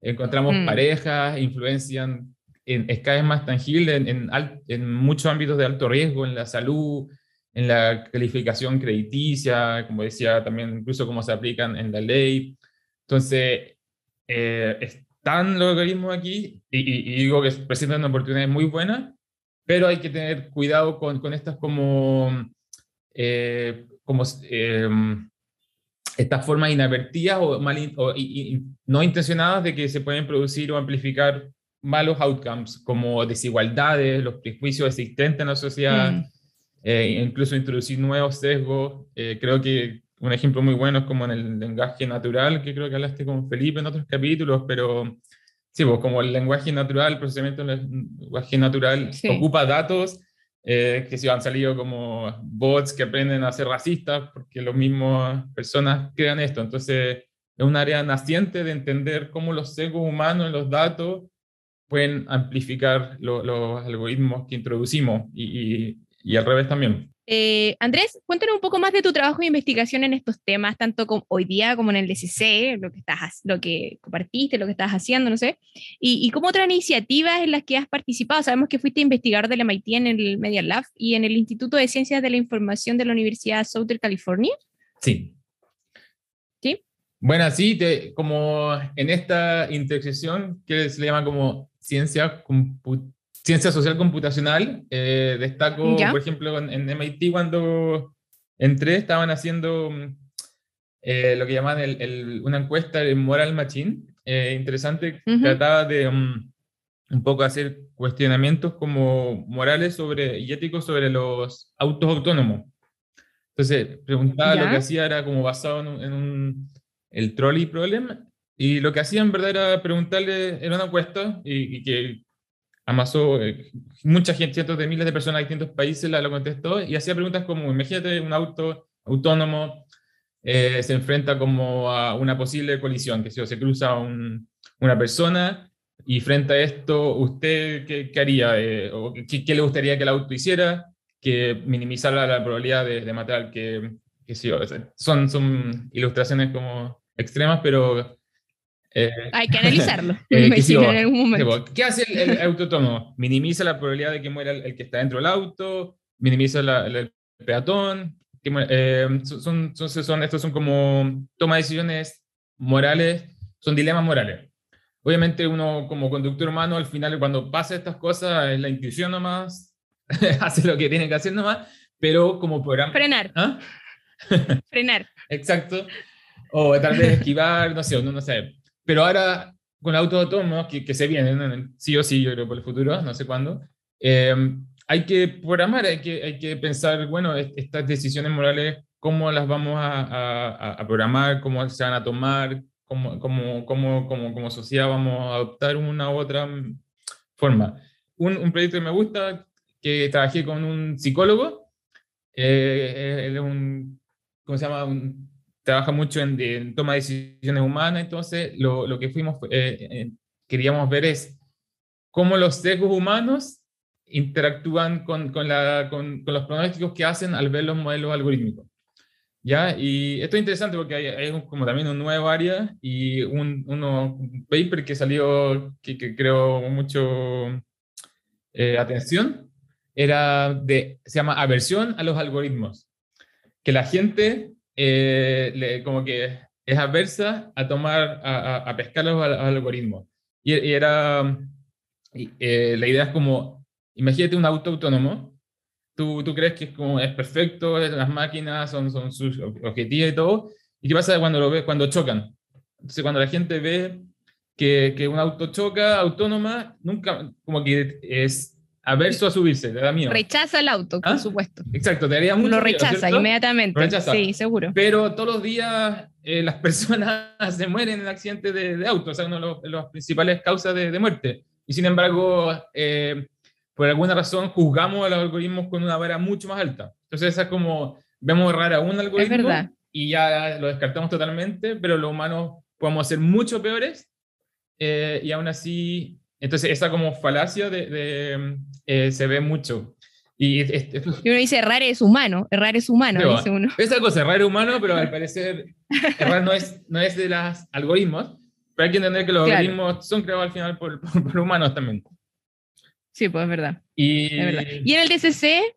encontramos mm. parejas, influencian en escalas más tangibles en, en, en, muchos ámbitos de alto riesgo, en la salud, en la calificación crediticia, como decía también, incluso cómo se aplican en la ley. Entonces, eh, están los algoritmos aquí y, digo que presentan una oportunidad muy buena, pero hay que tener cuidado con, con estas como, eh, como em, estas formas inadvertidas o, mal, o no intencionadas de que se pueden producir o amplificar malos outcomes como desigualdades, los prejuicios existentes en la sociedad, mm. eh, incluso introducir nuevos sesgos. creo que un ejemplo muy bueno es como en el lenguaje natural, que creo que hablaste con Felipe en otros capítulos, pero sí, pues como el lenguaje natural, el procesamiento del lenguaje natural ocupa datos eh, que se han salido como bots que aprenden a ser racistas, porque las mismas personas crean esto. Entonces, es un área naciente de entender cómo los sesgos humanos en los datos pueden amplificar los algoritmos que introducimos y, y, y al revés también. Eh, Andrés, cuéntanos un poco más de tu trabajo de investigación en estos temas, tanto como hoy día como en el DCC, lo que, estás, lo que compartiste, lo que estás haciendo, no sé, y, y como otras iniciativas en las que has participado. Sabemos que fuiste investigador del MIT en el Media Lab y en el Instituto de Ciencias de la Información de la Universidad Southern California. Sí. ¿Sí? Bueno, sí, como en esta intersección que se le llama como ciencia computacional ciencia social computacional. Eh, destaco, por ejemplo, en, MIT cuando entré estaban haciendo eh, lo que llaman una encuesta de Moral Machine. Eh, interesante, trataba de um, un poco hacer cuestionamientos como morales sobre, y éticos sobre los autos autónomos. Entonces, preguntaba, lo que hacía era como basado en, un, el trolley problem, y lo que hacía en verdad era preguntarle, era una encuesta, y, y que amasó eh, mucha gente, cientos de miles de personas de distintos países la, lo contestó y hacía preguntas como, imagínate un auto autónomo eh, se enfrenta como a una posible colisión, que si se cruza una persona y frente a esto, ¿usted qué, haría? Eh, o qué, le gustaría que el auto hiciera? Que minimizara la probabilidad de, matar al que, que son, son ilustraciones como extremas, pero eh, Hay que analizarlo. Eh, en algún momento. ¿Qué hace el, auto autónomo? Minimiza la probabilidad de que muera el, que está dentro del auto, minimiza el peatón. Eh, son, son, son, estos son como toma de decisiones morales, son dilemas morales. Obviamente uno como conductor humano al final cuando pasa estas cosas es la intuición nomás, hace lo que tiene que hacer nomás, pero como programa... Frenar. ¿Ah? Frenar. Exacto. O tal vez esquivar, no sé, uno no sé pero ahora, con autos autónomos que, que se vienen, sí o sí, yo creo, por el futuro, no sé cuándo, eh, hay que programar, hay que, hay que pensar, bueno, estas decisiones morales, cómo las vamos a, a, programar, cómo se van a tomar, cómo, cómo, cómo, cómo, como sociedad vamos a adoptar una u otra forma. Un, un proyecto que me gusta, que trabajé con un psicólogo, eh, él es un, ¿cómo se llama? Un trabaja mucho en, toma de decisiones humanas, entonces lo, lo que fuimos, eh, eh, queríamos ver es cómo los sesgos humanos interactúan con, con, la, con, con, los pronósticos que hacen al ver los modelos algorítmicos. ¿Ya? Y esto es interesante porque hay, hay como también un nuevo área y un, uno, un paper que salió que, que creó mucho eh, atención, era de, se llama aversión a los algoritmos. Que la gente eh, le, como que es aversa a tomar, a, a, pescar los, algoritmos. Y, era, eh, la idea es como, imagínate un auto autónomo, tú, tú crees que es, como, es perfecto, las máquinas son, son sus objetivos y todo, ¿y qué pasa cuando lo ves, cuando chocan? Entonces, cuando la gente ve que, que un auto choca autónoma, nunca, como que es averso a subirse, le da miedo. Rechaza el auto, por ¿Ah? supuesto. Exacto, te haría mucho Lo rechaza inmediatamente. rechaza. Sí, seguro. Pero todos los días eh, las personas se mueren en accidentes de, de auto, o sea, una de las principales causas de, de, muerte. Y sin embargo, eh, por alguna razón juzgamos a los algoritmos con una vara mucho más alta. Entonces, esa es como, vemos rara un algoritmo y ya lo descartamos totalmente, pero los humanos podemos ser mucho peores eh, y aún así, entonces esa como falacia de, de eh, se ve mucho. Y, y, uno dice, errar es humano, errar es humano, no, dice uno. Esa cosa, errar es humano, pero al parecer errar no es, no es de los algoritmos, pero hay que entender que los claro. algoritmos son creados al final por, por, por, humanos también. Sí, pues es verdad. Y, es verdad. ¿Y en el DCC?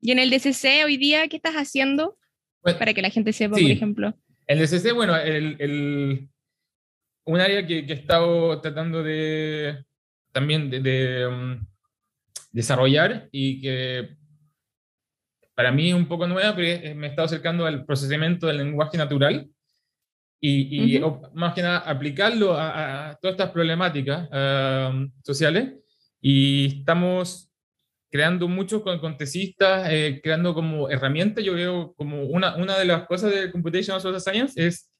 ¿Y en el DCC hoy día qué estás haciendo? Bueno, Para que la gente sepa, sí. por ejemplo. El DCC, bueno, el, el, un área que, que, he estado tratando de también de, de um, desarrollar y que para mí es un poco nueva, pero me he estado acercando al procesamiento del lenguaje natural y, y uh -huh. más que nada aplicarlo a, a todas estas problemáticas uh, sociales y estamos creando muchos con contesistas, eh, creando como herramientas, yo veo como una, una de las cosas de Computational Social Science es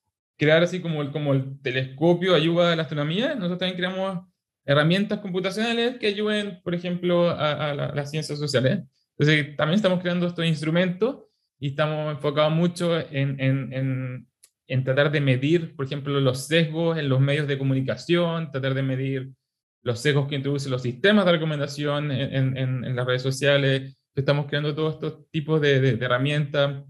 crear así como el, como el telescopio ayuda a la astronomía, nosotros también creamos herramientas computacionales que ayuden, por ejemplo, a, a la, las ciencias sociales. Entonces, también estamos creando estos instrumentos y estamos enfocados mucho en, en, en, en, tratar de medir, por ejemplo, los sesgos en los medios de comunicación, tratar de medir los sesgos que introducen los sistemas de recomendación en, en las redes sociales. Estamos creando todos estos tipos de, de, de herramientas.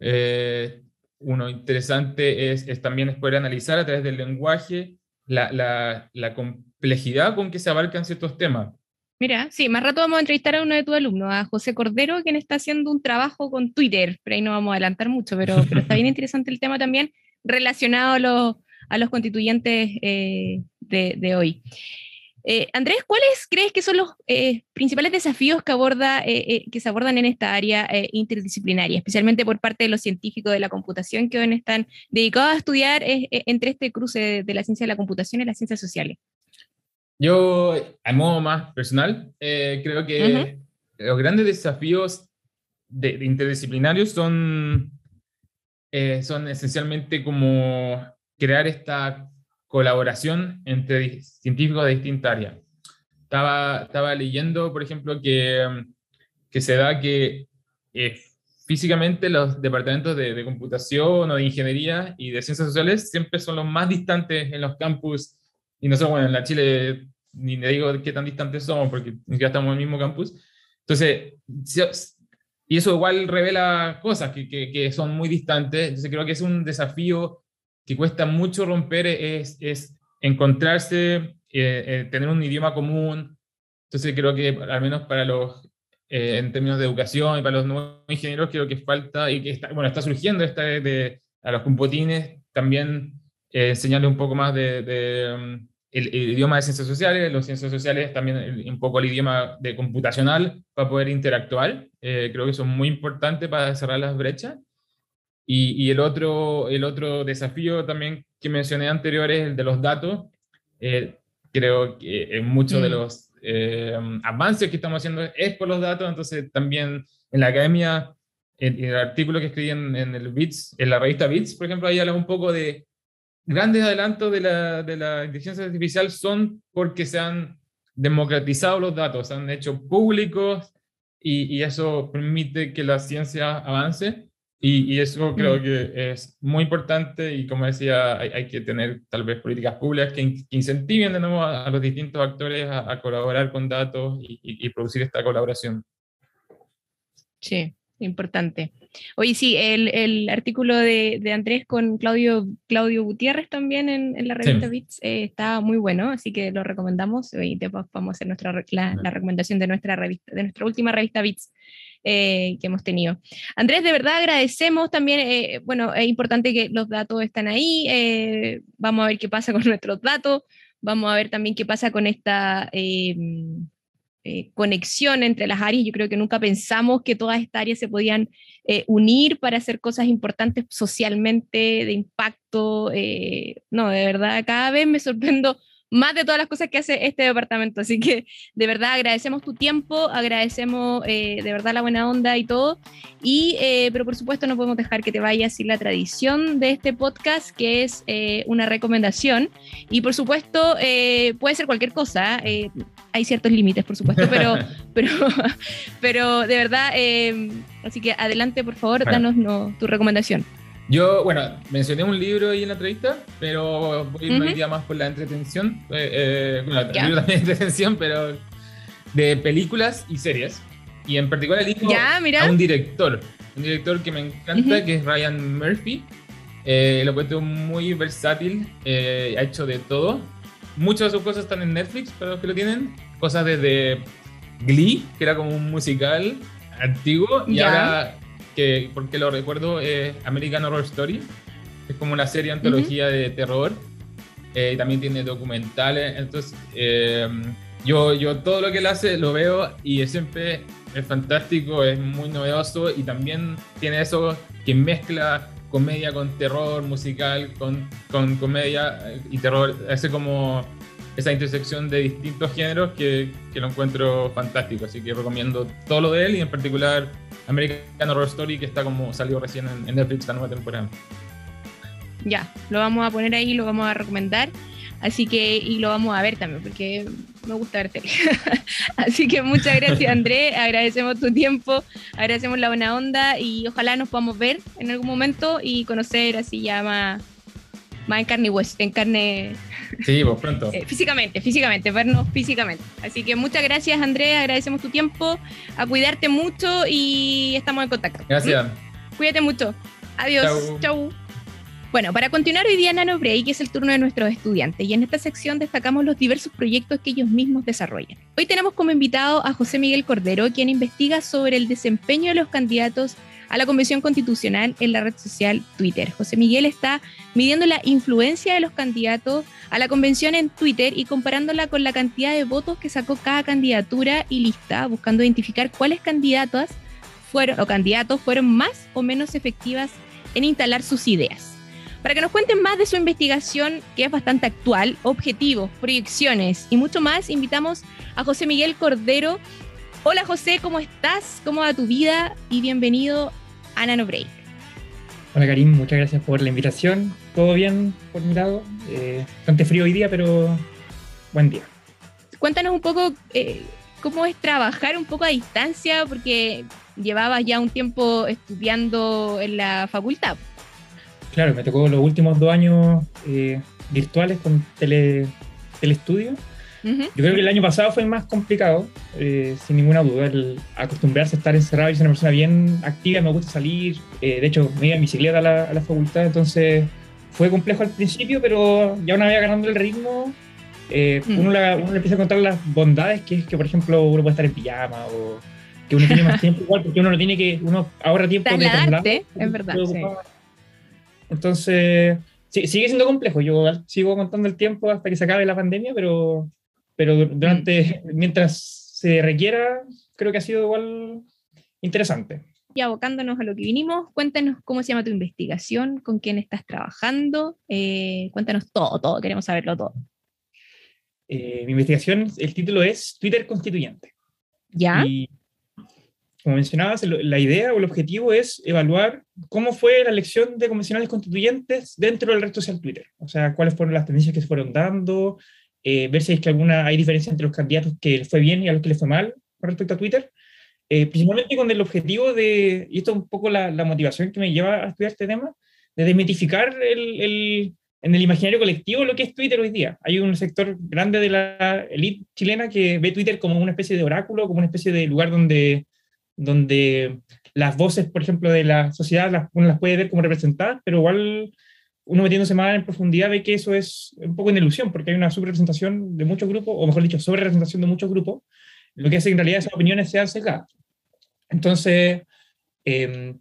Eh, uno interesante es, es, también es poder analizar a través del lenguaje la, la, la complejidad con que se abarcan ciertos temas. Mira, sí, más rato vamos a entrevistar a uno de tus alumnos, a José Cordero, quien está haciendo un trabajo con Twitter, pero ahí no vamos a adelantar mucho, pero, pero está bien interesante el tema también relacionado a los, a los constituyentes eh, de, de, hoy. Eh, Andrés, ¿cuáles crees que son los eh, principales desafíos que, aborda, eh, que se abordan en esta área eh, interdisciplinaria, especialmente por parte de los científicos de la computación que hoy están dedicados a estudiar entre este cruce de, de la ciencia de la computación y las ciencias sociales? Yo, a modo más personal, eh, creo que uh -huh. los grandes desafíos de, de interdisciplinarios son, eh, son esencialmente como crear esta colaboración entre científicos de distintas áreas. Estaba, estaba leyendo, por ejemplo, que, que se da que eh, físicamente los departamentos de, de computación o de ingeniería y de ciencias sociales siempre son los más distantes en los campus y nosotros, bueno, en la Chile ni le digo qué tan distantes somos porque ya estamos en el mismo campus. Entonces, y eso igual revela cosas que, que, que, son muy distantes. Entonces, creo que es un desafío que cuesta mucho romper, es, es encontrarse, eh, eh, tener un idioma común. Entonces, creo que al menos para los, eh, en términos de educación y para los nuevos ingenieros, creo que falta, y que está, bueno, está surgiendo esta de, de a los computines también enseñarles un poco más de, de um, el, el, idioma de ciencias sociales, los ciencias sociales también el, un poco el idioma de computacional para poder interactuar. Eh, creo que eso es muy importante para cerrar las brechas. Y, y, el, otro, el otro desafío también que mencioné anterior es el de los datos. Eh, creo que en muchos mm. de los eh, avances que estamos haciendo es por los datos, entonces también en la academia, en, en el artículo que escribí en, en, el BITS, en la revista BITS, por ejemplo, ahí habla un poco de grandes adelantos de la, de la inteligencia artificial son porque se han democratizado los datos, se han hecho públicos y, y, eso permite que la ciencia avance. Y, eso creo mm. que es muy importante y como decía, hay, que tener tal vez políticas públicas que, incentiven de nuevo a, los distintos actores a, colaborar con datos y, producir esta colaboración. Sí, importante. Oye, sí, el, artículo de, Andrés con Claudio, Claudio Gutiérrez también en, la revista Bits eh, está muy bueno, así que lo recomendamos y después vamos a hacer nuestra, la, la recomendación de nuestra revista, de nuestra última revista Bits eh, que hemos tenido. Andrés, de verdad agradecemos también, eh, bueno, es importante que los datos están ahí, eh, vamos a ver qué pasa con nuestros datos, vamos a ver también qué pasa con esta conexión entre las áreas. Yo creo que nunca pensamos que todas estas áreas se podían unir para hacer cosas importantes socialmente, de impacto. no, de verdad, cada vez me sorprendo más de todas las cosas que hace este departamento. Así que de verdad agradecemos tu tiempo, agradecemos eh, de verdad la buena onda y todo. Y, eh, pero por supuesto no podemos dejar que te vayas sin la tradición de este podcast, que es eh, una recomendación. Y por supuesto puede ser cualquier cosa. hay ciertos límites, por supuesto, pero, pero, pero de verdad, así que adelante, por favor, danos tu recomendación. Yo, bueno, mencioné un libro ahí en la entrevista, pero voy a ir más por la entretención. Eh, eh, bueno, el libro también entretención, pero de películas y series. Y en particular elijo a un director, un director que me encanta, que es Ryan Murphy. Eh, lo encuentro muy versátil, eh, ha hecho de todo. Muchas de sus cosas están en Netflix, para los que lo tienen. Cosas desde Glee, que era como un musical antiguo, y ahora que, porque lo recuerdo, es American Horror Story. Es como una serie antología de terror. Eh, también tiene documentales. Entonces, eh, yo, yo todo lo que él hace lo veo y es siempre es fantástico, es muy novedoso y también tiene eso que mezcla comedia con terror musical, con, con comedia y terror. Hace como esa intersección de distintos géneros que, que, lo encuentro fantástico. Así que recomiendo todo lo de él y en particular American Horror Story, que está como salió recién en, Netflix la nueva temporada. Ya, lo vamos a poner ahí, lo vamos a recomendar. Así que, y lo vamos a ver también, porque me gusta verte. Así que muchas gracias, André. Agradecemos tu tiempo, agradecemos la buena onda y ojalá nos podamos ver en algún momento y conocer así ya más, más en carne y en carne. Sí, pues pronto. Eh, físicamente, físicamente, vernos físicamente. Así que muchas gracias, Andrea, agradecemos tu tiempo, a cuidarte mucho y estamos en contacto. Gracias. ¿Mm? Cuídate mucho. Adiós. Chau. Bueno, para continuar hoy día Nano Break es el turno de nuestros estudiantes y en esta sección destacamos los diversos proyectos que ellos mismos desarrollan. Hoy tenemos como invitado a José Miguel Cordero, quien investiga sobre el desempeño de los candidatos a la Convención Constitucional en la red social Twitter. José Miguel está midiendo la influencia de los candidatos a la convención en Twitter y comparándola con la cantidad de votos que sacó cada candidatura y lista, buscando identificar cuáles candidatas fueron o candidatos fueron más o menos efectivas en instalar sus ideas. Para que nos cuenten más de su investigación, que es bastante actual, objetivos, proyecciones y mucho más, invitamos a José Miguel Cordero, Hola José, ¿cómo estás? ¿Cómo va tu vida? Y bienvenido a. Hola Karim, muchas gracias por la invitación. ¿Todo bien por mi lado? Eh, bastante frío hoy día, pero buen día. Cuéntanos un poco eh, cómo es trabajar un poco a distancia, porque llevabas ya un tiempo estudiando en la facultad. Claro, me tocó los últimos dos años eh, virtuales con tele, telestudio yo creo que el año pasado fue más complicado, eh, sin ninguna duda, el acostumbrarse a estar encerrado. y ser una persona bien activa, me gusta salir. Eh, de hecho, me iba en bicicleta a la, a la, facultad, entonces fue complejo al principio, pero ya una vez agarrando el ritmo, eh, mm. uno, le empieza a contar las bondades que es que, por ejemplo, uno puede estar en pijama o que uno tiene más tiempo igual, porque uno no tiene que, uno ahorra tiempo de trasladarte, es verdad. Entonces, sigue siendo complejo. Yo sigo contando el tiempo hasta que se acabe la pandemia, pero pero durante, mm. mientras se requiera, creo que ha sido igual interesante. Y abocándonos a lo que vinimos, cuéntanos cómo se llama tu investigación, con quién estás trabajando, eh, cuéntanos todo, todo, queremos saberlo todo. Eh, mi investigación, el título es Twitter Constituyente. ¿Ya? Y como mencionabas, la idea o el objetivo es evaluar cómo fue la elección de convencionales constituyentes dentro del red social Twitter. O sea, cuáles fueron las tendencias que se fueron dando, eh, ver si hay, que alguna, hay diferencia entre los candidatos que les fue bien y a los que les fue mal con respecto a Twitter. eh, principalmente con el objetivo de, y esto es un poco la, la, motivación que me lleva a estudiar este tema, de desmitificar el, el, en el imaginario colectivo lo que es Twitter hoy día. Hay un sector grande de la élite chilena que ve Twitter como una especie de oráculo, como una especie de lugar donde, donde las voces, por ejemplo, de la sociedad, las, uno las puede ver como representadas, pero igual uno metiéndose más en profundidad ve que eso es un poco una ilusión, porque hay una subrepresentación de muchos grupos, o mejor dicho, sobrerepresentación de muchos grupos, lo que hace que en realidad esas opiniones sean sesgadas. Entonces, eh,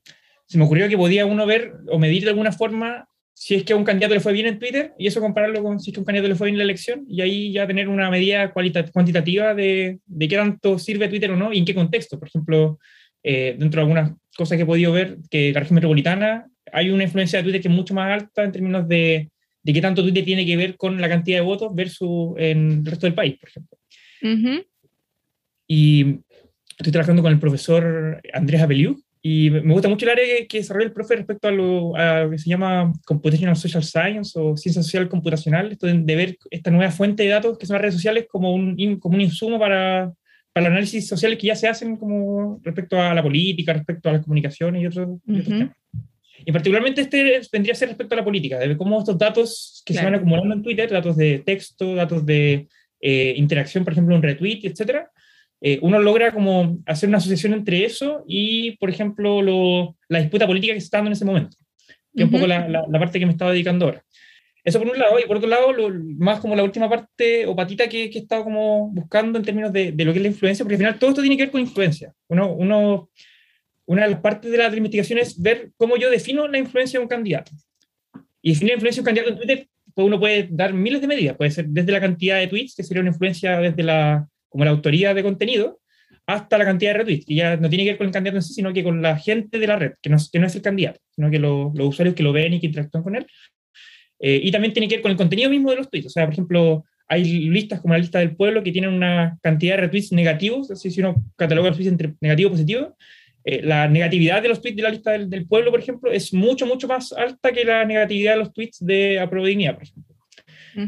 se me ocurrió que podía uno ver o medir de alguna forma si es que a un candidato le fue bien en Twitter y eso compararlo con si es que a un candidato le fue bien en la elección y ahí ya tener una medida cuantitativa de, de qué tanto sirve Twitter o no y en qué contexto. Por ejemplo, eh, dentro de algunas cosas que he podido ver, que la región metropolitana hay una influencia de Twitter que es mucho más alta en términos de, de qué tanto Twitter tiene que ver con la cantidad de votos versus en el resto del país, por ejemplo. Y estoy trabajando con el profesor Andrés Abeliu, y me gusta mucho el área que, desarrolla el profe respecto a lo, que se llama Computational Social Science o ciencia social computacional, esto de, ver esta nueva fuente de datos que son las redes sociales como un, como un insumo para, para el análisis social que ya se hacen como respecto a la política, respecto a las comunicaciones y otros, temas. Y particularmente este vendría a ser respecto a la política, de cómo estos datos que se van acumulando en Twitter, datos de texto, datos de eh, interacción, por ejemplo, un retweet, etcétera, eh, uno logra como hacer una asociación entre eso y, por ejemplo, lo, la disputa política que se está dando en ese momento, que es un poco la, la, parte que me estaba dedicando ahora. Eso por un lado, y por otro lado, lo, más como la última parte o patita que, que he estado como buscando en términos de, de, lo que es la influencia, porque al final todo esto tiene que ver con influencia. Uno, uno, una de las partes de la, investigación es ver cómo yo defino la influencia de un candidato. Y definir la influencia de un candidato en Twitter, pues uno puede dar miles de medidas. Puede ser desde la cantidad de tweets, que sería una influencia desde la, como la autoría de contenido, hasta la cantidad de retweets, que ya no tiene que ver con el candidato en sí, sino que con la gente de la red, que no, que no es el candidato, sino que los usuarios que lo ven y que interactúan con él. Eh, y también tiene que ver con el contenido mismo de los tweets. O sea, por ejemplo, hay listas como la lista del pueblo que tienen una cantidad de retweets negativos, así si uno cataloga los tweets entre negativo y positivo, eh, la negatividad de los tweets de la lista del, pueblo, por ejemplo, es mucho, mucho más alta que la negatividad de los tweets de aprobadignidad, por ejemplo.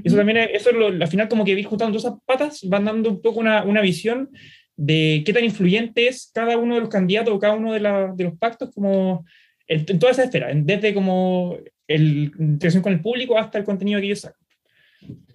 Eso también, eso es lo, al final como que ir juntando esas patas, van dando un poco una, una, visión de qué tan influyente es cada uno de los candidatos o cada uno de, la, de los pactos como en, toda esa esfera, desde como el, interacción con el público hasta el contenido que ellos sacan.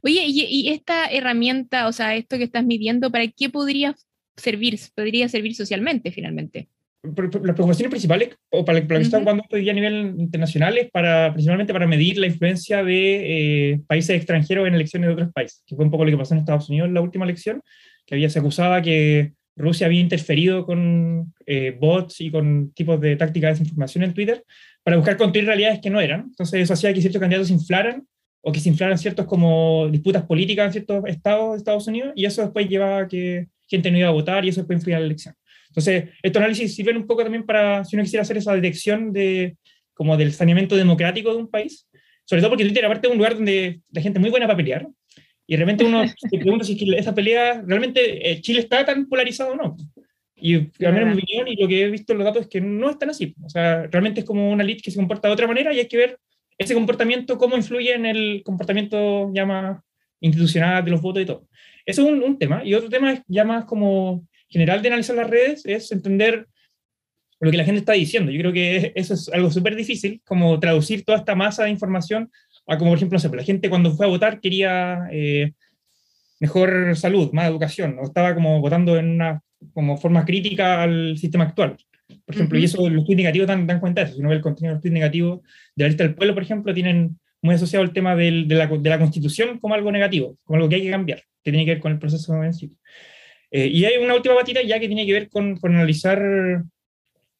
Oye, y, y, esta herramienta, o sea, esto que estás midiendo, ¿para qué podría servir? Podría servir socialmente finalmente las preocupaciones principales, o para, para lo que está jugando hoy día a nivel internacional, es para, principalmente para medir la influencia de eh, países extranjeros en elecciones de otros países, que fue un poco lo que pasó en Estados Unidos en la última elección, que había, se acusaba que Rusia había interferido con eh, bots y con tipos de tácticas de desinformación en Twitter para buscar construir realidades que no eran. Entonces eso hacía que ciertos candidatos se inflaran o que se inflaran ciertos como disputas políticas en ciertos estados de Estados Unidos y eso después llevaba a que gente no iba a votar y eso después influía en la elección. Entonces, estos análisis sirven un poco también para, si uno quisiera hacer esa detección de, como del saneamiento democrático de un país, sobre todo porque Twitter aparte es un lugar donde la gente es muy buena para pelear, y de repente uno se pregunta si esa pelea, realmente eh, Chile está tan polarizado o no. Y al menos mi opinión y lo que he visto en los datos es que no es tan así. O sea, realmente es como una elite que se comporta de otra manera y hay que ver ese comportamiento, cómo influye en el comportamiento ya más institucional de los votos y todo. Eso es un, un tema. Y otro tema es ya más como general de analizar las redes es entender lo que la gente está diciendo. Yo creo que eso es algo súper difícil, como traducir toda esta masa de información a como, por ejemplo, no sé, pues, la gente cuando fue a votar quería eh, mejor salud, más educación, o estaba como votando en una como forma crítica al sistema actual. Por ejemplo, y eso los tweets negativos dan, dan cuenta de eso. Si uno ve el contenido de los tweets negativos de la lista del pueblo, por ejemplo, tienen muy asociado el tema del, de, la, de, la, constitución como algo negativo, como algo que hay que cambiar, que tiene que ver con el proceso en sí. Eh, y hay una última batida ya que tiene que ver con, con analizar,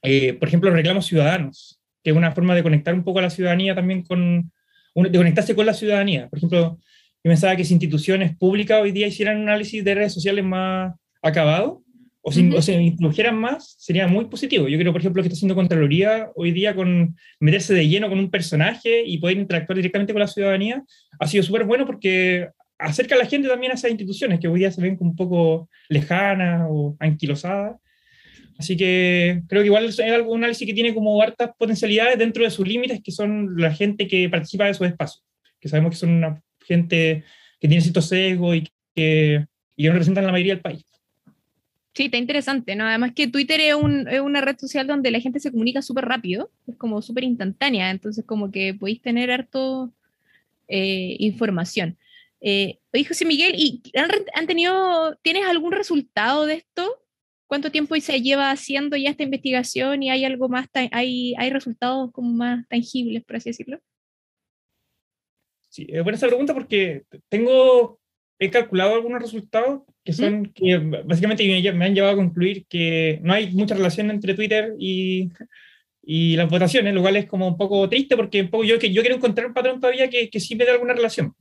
eh, por ejemplo, los reclamos ciudadanos, que es una forma de conectar un poco a la ciudadanía también con, de conectarse con la ciudadanía. Por ejemplo, yo pensaba que si instituciones públicas hoy día hicieran un análisis de redes sociales más acabado, o, si, o se introdujeran más, sería muy positivo. Yo creo, por ejemplo, que está haciendo Contraloría hoy día con meterse de lleno con un personaje y poder interactuar directamente con la ciudadanía, ha sido súper bueno porque acerca a la gente también a esas instituciones que hoy día se ven como un poco lejanas o anquilosadas. Así que creo que igual es un análisis que tiene como hartas potencialidades dentro de sus límites, que son la gente que participa de esos espacios, que sabemos que son una gente que tiene cierto sesgo y que, y no representan la mayoría del país. Sí, está interesante, ¿no? Además que Twitter es, una red social donde la gente se comunica súper rápido, es como súper instantánea, entonces como que podéis tener harto eh, información. Eh, oye, José Miguel, ¿y han, tenido, tienes algún resultado de esto? ¿Cuánto tiempo se lleva haciendo ya esta investigación y hay algo más, hay, hay resultados como más tangibles, por así decirlo? Sí, es buena esa pregunta porque tengo, he calculado algunos resultados que son, que básicamente me, han llevado a concluir que no hay mucha relación entre Twitter y, y las votaciones, lo cual es como un poco triste porque un poco yo, que yo quiero encontrar un patrón todavía que, que sí me dé alguna relación.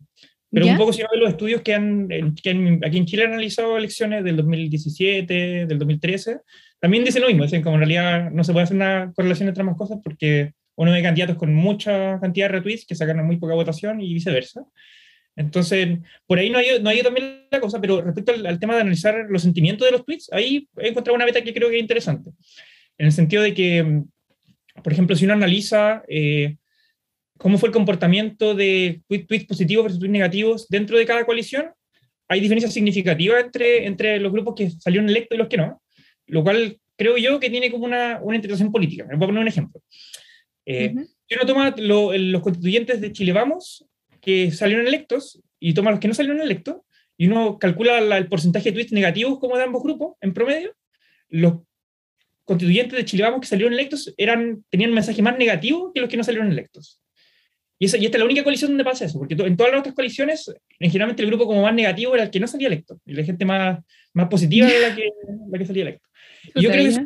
Pero un poco si no los estudios que han, que aquí en Chile han analizado elecciones del 2017, del 2013, también dicen lo mismo, dicen como en realidad no se puede hacer una correlación entre ambas cosas porque uno ve candidatos con mucha cantidad de retweets que sacan muy poca votación y viceversa. Entonces, por ahí no hay, no hay también la cosa, pero respecto al, tema de analizar los sentimientos de los tweets, ahí he encontrado una beta que creo que es interesante, en el sentido de que, por ejemplo, si uno analiza eh, cómo fue el comportamiento de tweets positivos versus tweets negativos dentro de cada coalición, hay diferencias significativas entre, entre los grupos que salieron electos y los que no, lo cual creo yo que tiene como una, una interpretación política. Me voy a poner un ejemplo. Eh, Si uno toma los constituyentes de Chile Vamos, que salieron electos y toma los que no salieron electos y uno calcula el porcentaje de tweets negativos como de ambos grupos en promedio, los constituyentes de Chile Vamos que salieron electos eran, tenían un mensaje más negativo que los que no salieron electos. Y, esa, y esta es la única coalición donde pasa eso, porque en todas las otras coaliciones, generalmente el grupo como más negativo era el que no salía electo, y la gente más, más positiva era la que, la que salía electo. Y yo creo que eso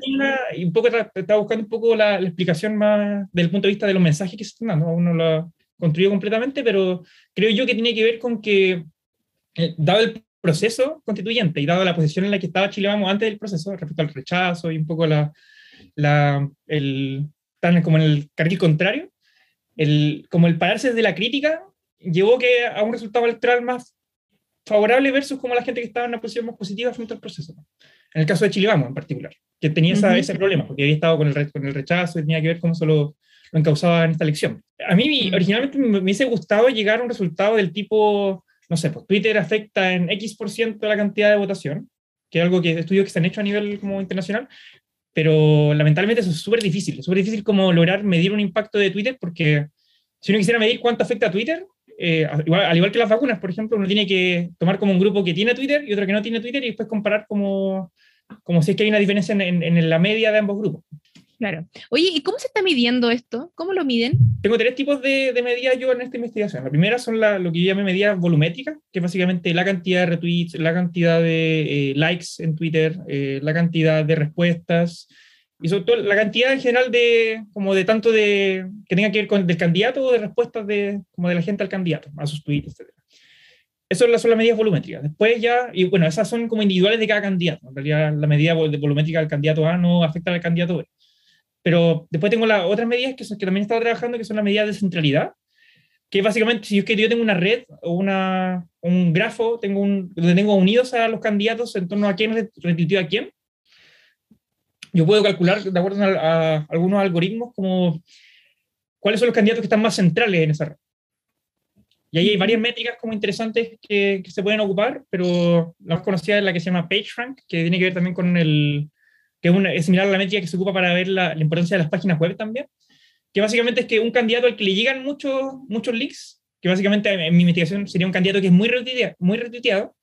y un poco estaba buscando un poco la, la, explicación más desde el punto de vista de los mensajes que se están dando. Uno lo, construido completamente, pero creo yo que tiene que ver con que, eh, dado el proceso constituyente y dado la posición en la que estaba Chile Vamos antes del proceso, respecto al rechazo y un poco la, la el, tan como en el carril contrario, el, como el pararse desde la crítica llevó que a un resultado electoral más favorable versus como la gente que estaba en una posición más positiva frente al proceso. En el caso de Chile Vamos en particular, que tenía ese problema, porque había estado con el, con el rechazo y tenía que ver cómo solo lo encausaba en esta elección. A mí originalmente me, hubiese gustado llegar a un resultado del tipo, no sé, pues Twitter afecta en X% por ciento la cantidad de votación, que es algo que estudios que se han hecho a nivel como internacional, pero lamentablemente eso es súper difícil, es súper difícil como lograr medir un impacto de Twitter, porque si uno quisiera medir cuánto afecta a Twitter, eh, igual, al igual que las vacunas, por ejemplo, uno tiene que tomar como un grupo que tiene Twitter y otro que no tiene Twitter y después comparar como, como si es que hay una diferencia en, en la media de ambos grupos. Claro. Oye, ¿y cómo se está midiendo esto? ¿Cómo lo miden? Tengo tres tipos de, de medidas yo en esta investigación. La primera son la, lo que yo llamo medidas volumétricas, que es básicamente la cantidad de retweets, la cantidad de eh, likes en Twitter, eh, la cantidad de respuestas y sobre todo la cantidad en general de, como de tanto de, que tenga que ver con el candidato o de respuestas de, como de la gente al candidato, a sus tweets, etc. Eso son las medidas volumétricas. Después ya, y bueno, esas son como individuales de cada candidato. En realidad, la medida volumétrica del candidato A no afecta al candidato B. Pero después tengo las otras medidas que, son, que también he estado trabajando, que son las medidas de centralidad, que básicamente, si es que yo tengo una red o una, un grafo tengo un, donde tengo unidos a los candidatos en torno a quién retuiteó a quién, yo puedo calcular, de acuerdo a, algunos algoritmos, como cuáles son los candidatos que están más centrales en esa red. Y ahí hay varias métricas como interesantes que, que, se pueden ocupar, pero la más conocida es la que se llama PageRank, que tiene que ver también con el, que es, similar a la métrica que se ocupa para ver la, importancia de las páginas web también, que básicamente es que un candidato al que le llegan muchos muchos links, que básicamente en mi investigación sería un candidato que es muy retuiteado, muy retuiteado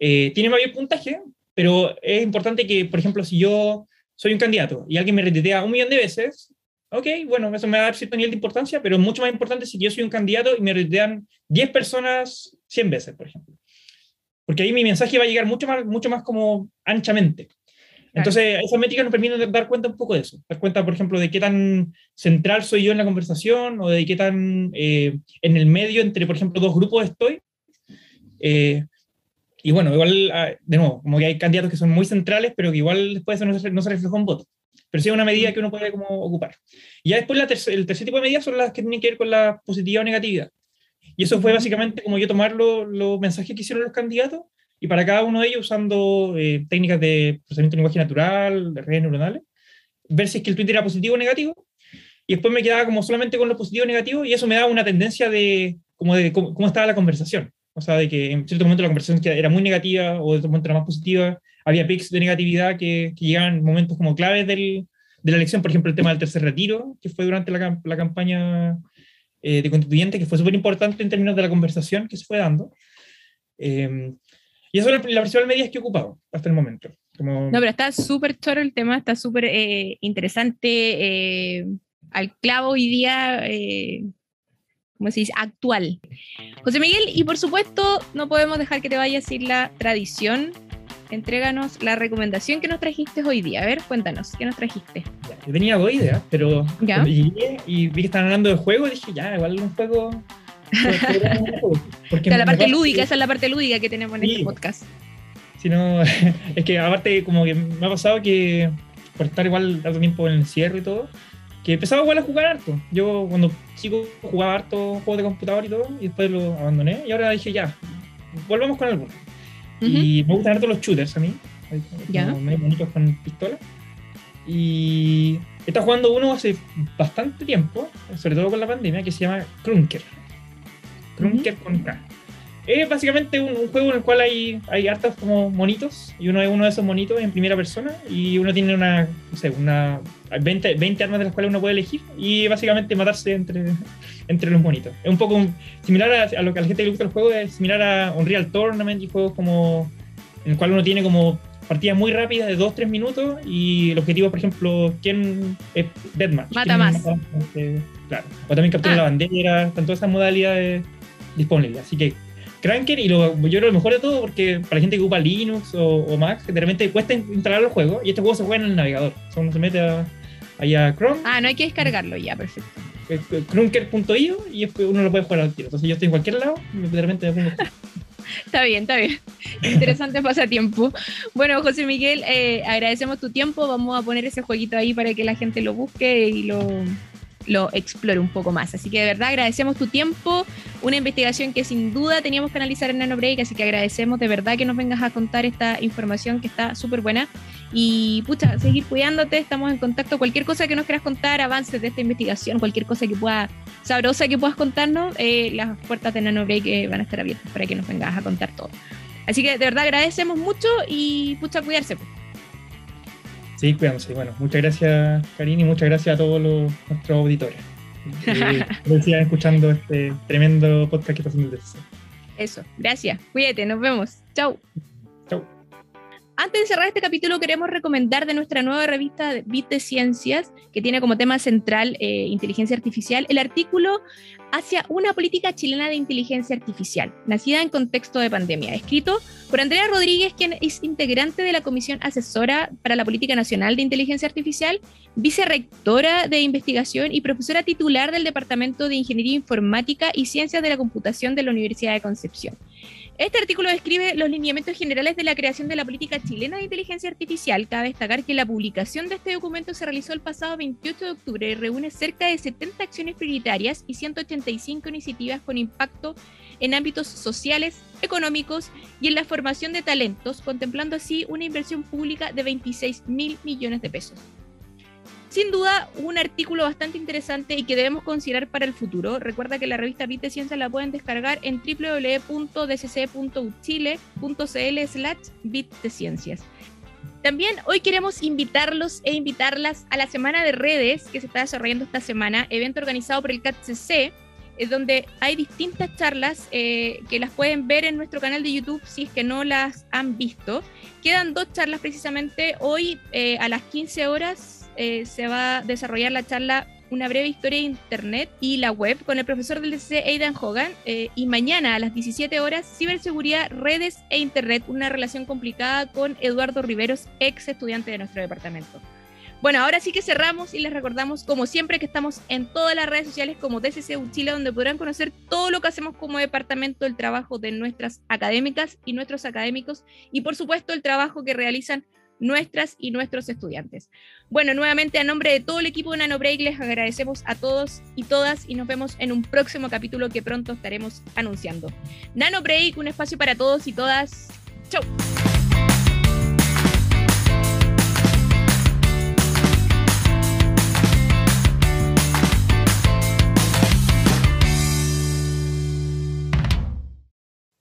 eh, tiene mayor puntaje, pero es importante que, por ejemplo, si yo soy un candidato y alguien me retuitea un millón de veces, ok, bueno, eso me va a dar cierto nivel de importancia, pero mucho más importante si yo soy un candidato y me retuitean 10 personas 100 veces, por ejemplo. Porque ahí mi mensaje va a llegar mucho más, mucho más como anchamente. Entonces, esa métrica nos permite dar cuenta un poco de eso. Dar cuenta, por ejemplo, de qué tan central soy yo en la conversación o de qué tan eh, en el medio entre, por ejemplo, dos grupos estoy. Eh, y bueno, igual, ah, de nuevo, como que hay candidatos que son muy centrales, pero que igual después no se, no se refleja en voto. Pero sí es una medida que uno puede como ocupar. Y ya después la el tercer tipo de medidas son las que tienen que ver con la positividad o negatividad. Y eso fue básicamente como yo tomar los mensajes que hicieron los candidatos y para cada uno de ellos usando eh, técnicas de procesamiento de lenguaje natural, de redes neuronales, ver si es que el tweet era positivo o negativo, y después me quedaba como solamente con lo positivo o negativo, y eso me daba una tendencia de como de cómo, estaba la conversación. o sea, de que en cierto momento la conversación era muy negativa o de otro momento era más positiva, había pics de negatividad que, que llegaban en momentos como claves del, de la elección, por ejemplo, el tema del tercer retiro, que fue durante la, la campaña eh, de constituyente, que fue súper importante en términos de la conversación que se fue dando. Eh, y eso es la, principal medida que he ocupado hasta el momento. Como... No, pero está súper choro el tema, está súper eh, interesante, eh, al clavo hoy día, eh, ¿cómo se dice? Actual. José Miguel, y por supuesto, no podemos dejar que te vayas sin la tradición. Entréganos la recomendación que nos trajiste hoy día. A ver, cuéntanos, ¿qué nos trajiste? Ya, yo tenía dos ideas, pero ¿Ya? llegué y vi que estaban hablando de juego, dije, ya, igual un juego Porque la parte lúdica, esa es la parte lúdica que tenemos en sí. este podcast. Si no, es que aparte como que me ha pasado que por estar igual tanto tiempo en el encierro y todo, que empezaba igual a jugar harto. Yo cuando chico jugaba harto juegos de computador y todo, y después lo abandoné, y ahora dije ya, volvamos con algo. Uh -huh. Y me gustan harto los shooters a mí, ya. medio bonitos con pistola. Y estado jugando uno hace bastante tiempo, sobre todo con la pandemia, que se llama Krunker. Uh -huh. con K. Es básicamente un, un, juego en el cual hay, hay hartos como monitos, y uno es uno de esos monitos en primera persona, y uno tiene una, no sé, una 20, 20 armas de las cuales uno puede elegir, y básicamente matarse entre, entre los monitos. Es un poco un, similar a, a, lo que a la gente le gusta el juego, es similar a Unreal Tournament y juegos como en el cual uno tiene como partidas muy rápidas de 2-3 minutos y el objetivo, por ejemplo, ¿quién es Deathmatch? Mata más. Mata, claro. O también captura ah. la bandera, están todas esas modalidades disponibles. Así que Cranker, y lo, yo creo lo mejor de todo, porque para la gente que ocupa Linux o, o Mac, de repente cuesta instalar los juegos, y este juego se juega en el navegador. O sea, uno se mete a, ahí a Chrome. Ah, no hay que descargarlo ya, perfecto. Krunker.io y uno lo puede jugar al tiro. Entonces yo estoy en cualquier lado, de repente me pongo. Está bien, está bien. Interesante pasatiempo. Bueno, José Miguel, eh, agradecemos tu tiempo. Vamos a poner ese jueguito ahí para que la gente lo busque y lo, lo explore un poco más. Así que de verdad agradecemos tu tiempo, una investigación que sin duda teníamos que analizar en NanoBreak, así que agradecemos de verdad que nos vengas a contar esta información que está súper buena. Y pucha, seguir cuidándote, estamos en contacto. Cualquier cosa que nos quieras contar, avances de esta investigación, cualquier cosa que pueda, sabrosa que puedas contarnos, eh, las puertas de NanoBreak eh, van a estar abiertas para que nos vengas a contar todo. Así que de verdad agradecemos mucho y pucha, cuidarse. Pues. Sí, cuidándose. Bueno, muchas gracias, Karin, y muchas gracias a todos los, nuestros auditores. que sigan escuchando este tremendo podcast que está haciendo el Eso, gracias. Cuídate, nos vemos. Chau. Antes de cerrar este capítulo, queremos recomendar de nuestra nueva revista Bit de Ciencias, que tiene como tema central eh, inteligencia artificial, el artículo hacia una política chilena de inteligencia artificial, nacida en contexto de pandemia, escrito por Andrea Rodríguez, quien es integrante de la Comisión Asesora para la Política Nacional de Inteligencia Artificial, vicerrectora de investigación y profesora titular del Departamento de Ingeniería Informática y Ciencias de la Computación de la Universidad de Concepción. Este artículo describe los lineamientos generales de la creación de la política chilena de inteligencia artificial. Cabe destacar que la publicación de este documento se realizó el pasado 28 de octubre y reúne cerca de 70 acciones prioritarias y 185 iniciativas con impacto en ámbitos sociales, económicos y en la formación de talentos, contemplando así una inversión pública de 26 mil millones de pesos. Sin duda, un artículo bastante interesante y que debemos considerar para el futuro. Recuerda que la revista Bit de Ciencia la pueden descargar en www.dcc.uchile.cl slash bit ciencias. También hoy queremos invitarlos e invitarlas a la Semana de Redes que se está desarrollando esta semana, evento organizado por el CATCC, es donde hay distintas charlas eh, que las pueden ver en nuestro canal de YouTube si es que no las han visto. Quedan dos charlas precisamente hoy eh, a las 15 horas eh, se va a desarrollar la charla Una breve historia de Internet y la web con el profesor del DCC Aidan Hogan eh, y mañana a las 17 horas Ciberseguridad, redes e Internet, una relación complicada con Eduardo Riveros, ex estudiante de nuestro departamento. Bueno, ahora sí que cerramos y les recordamos, como siempre, que estamos en todas las redes sociales como DCC Chile, donde podrán conocer todo lo que hacemos como departamento, el trabajo de nuestras académicas y nuestros académicos, y por supuesto el trabajo que realizan nuestras y nuestros estudiantes. Bueno, nuevamente a nombre de todo el equipo de NanoBreak les agradecemos a todos y todas y nos vemos en un próximo capítulo que pronto estaremos anunciando. NanoBreak, un espacio para todos y todas. Chau.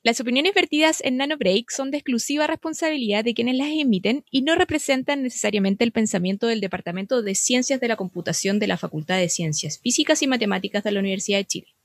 Las opiniones vertidas en NanoBreak son de exclusiva responsabilidad de quienes las emiten y no representan necesariamente el pensamiento del Departamento de Ciencias de la Computación de la Facultad de Ciencias Físicas y Matemáticas de la Universidad de Chile.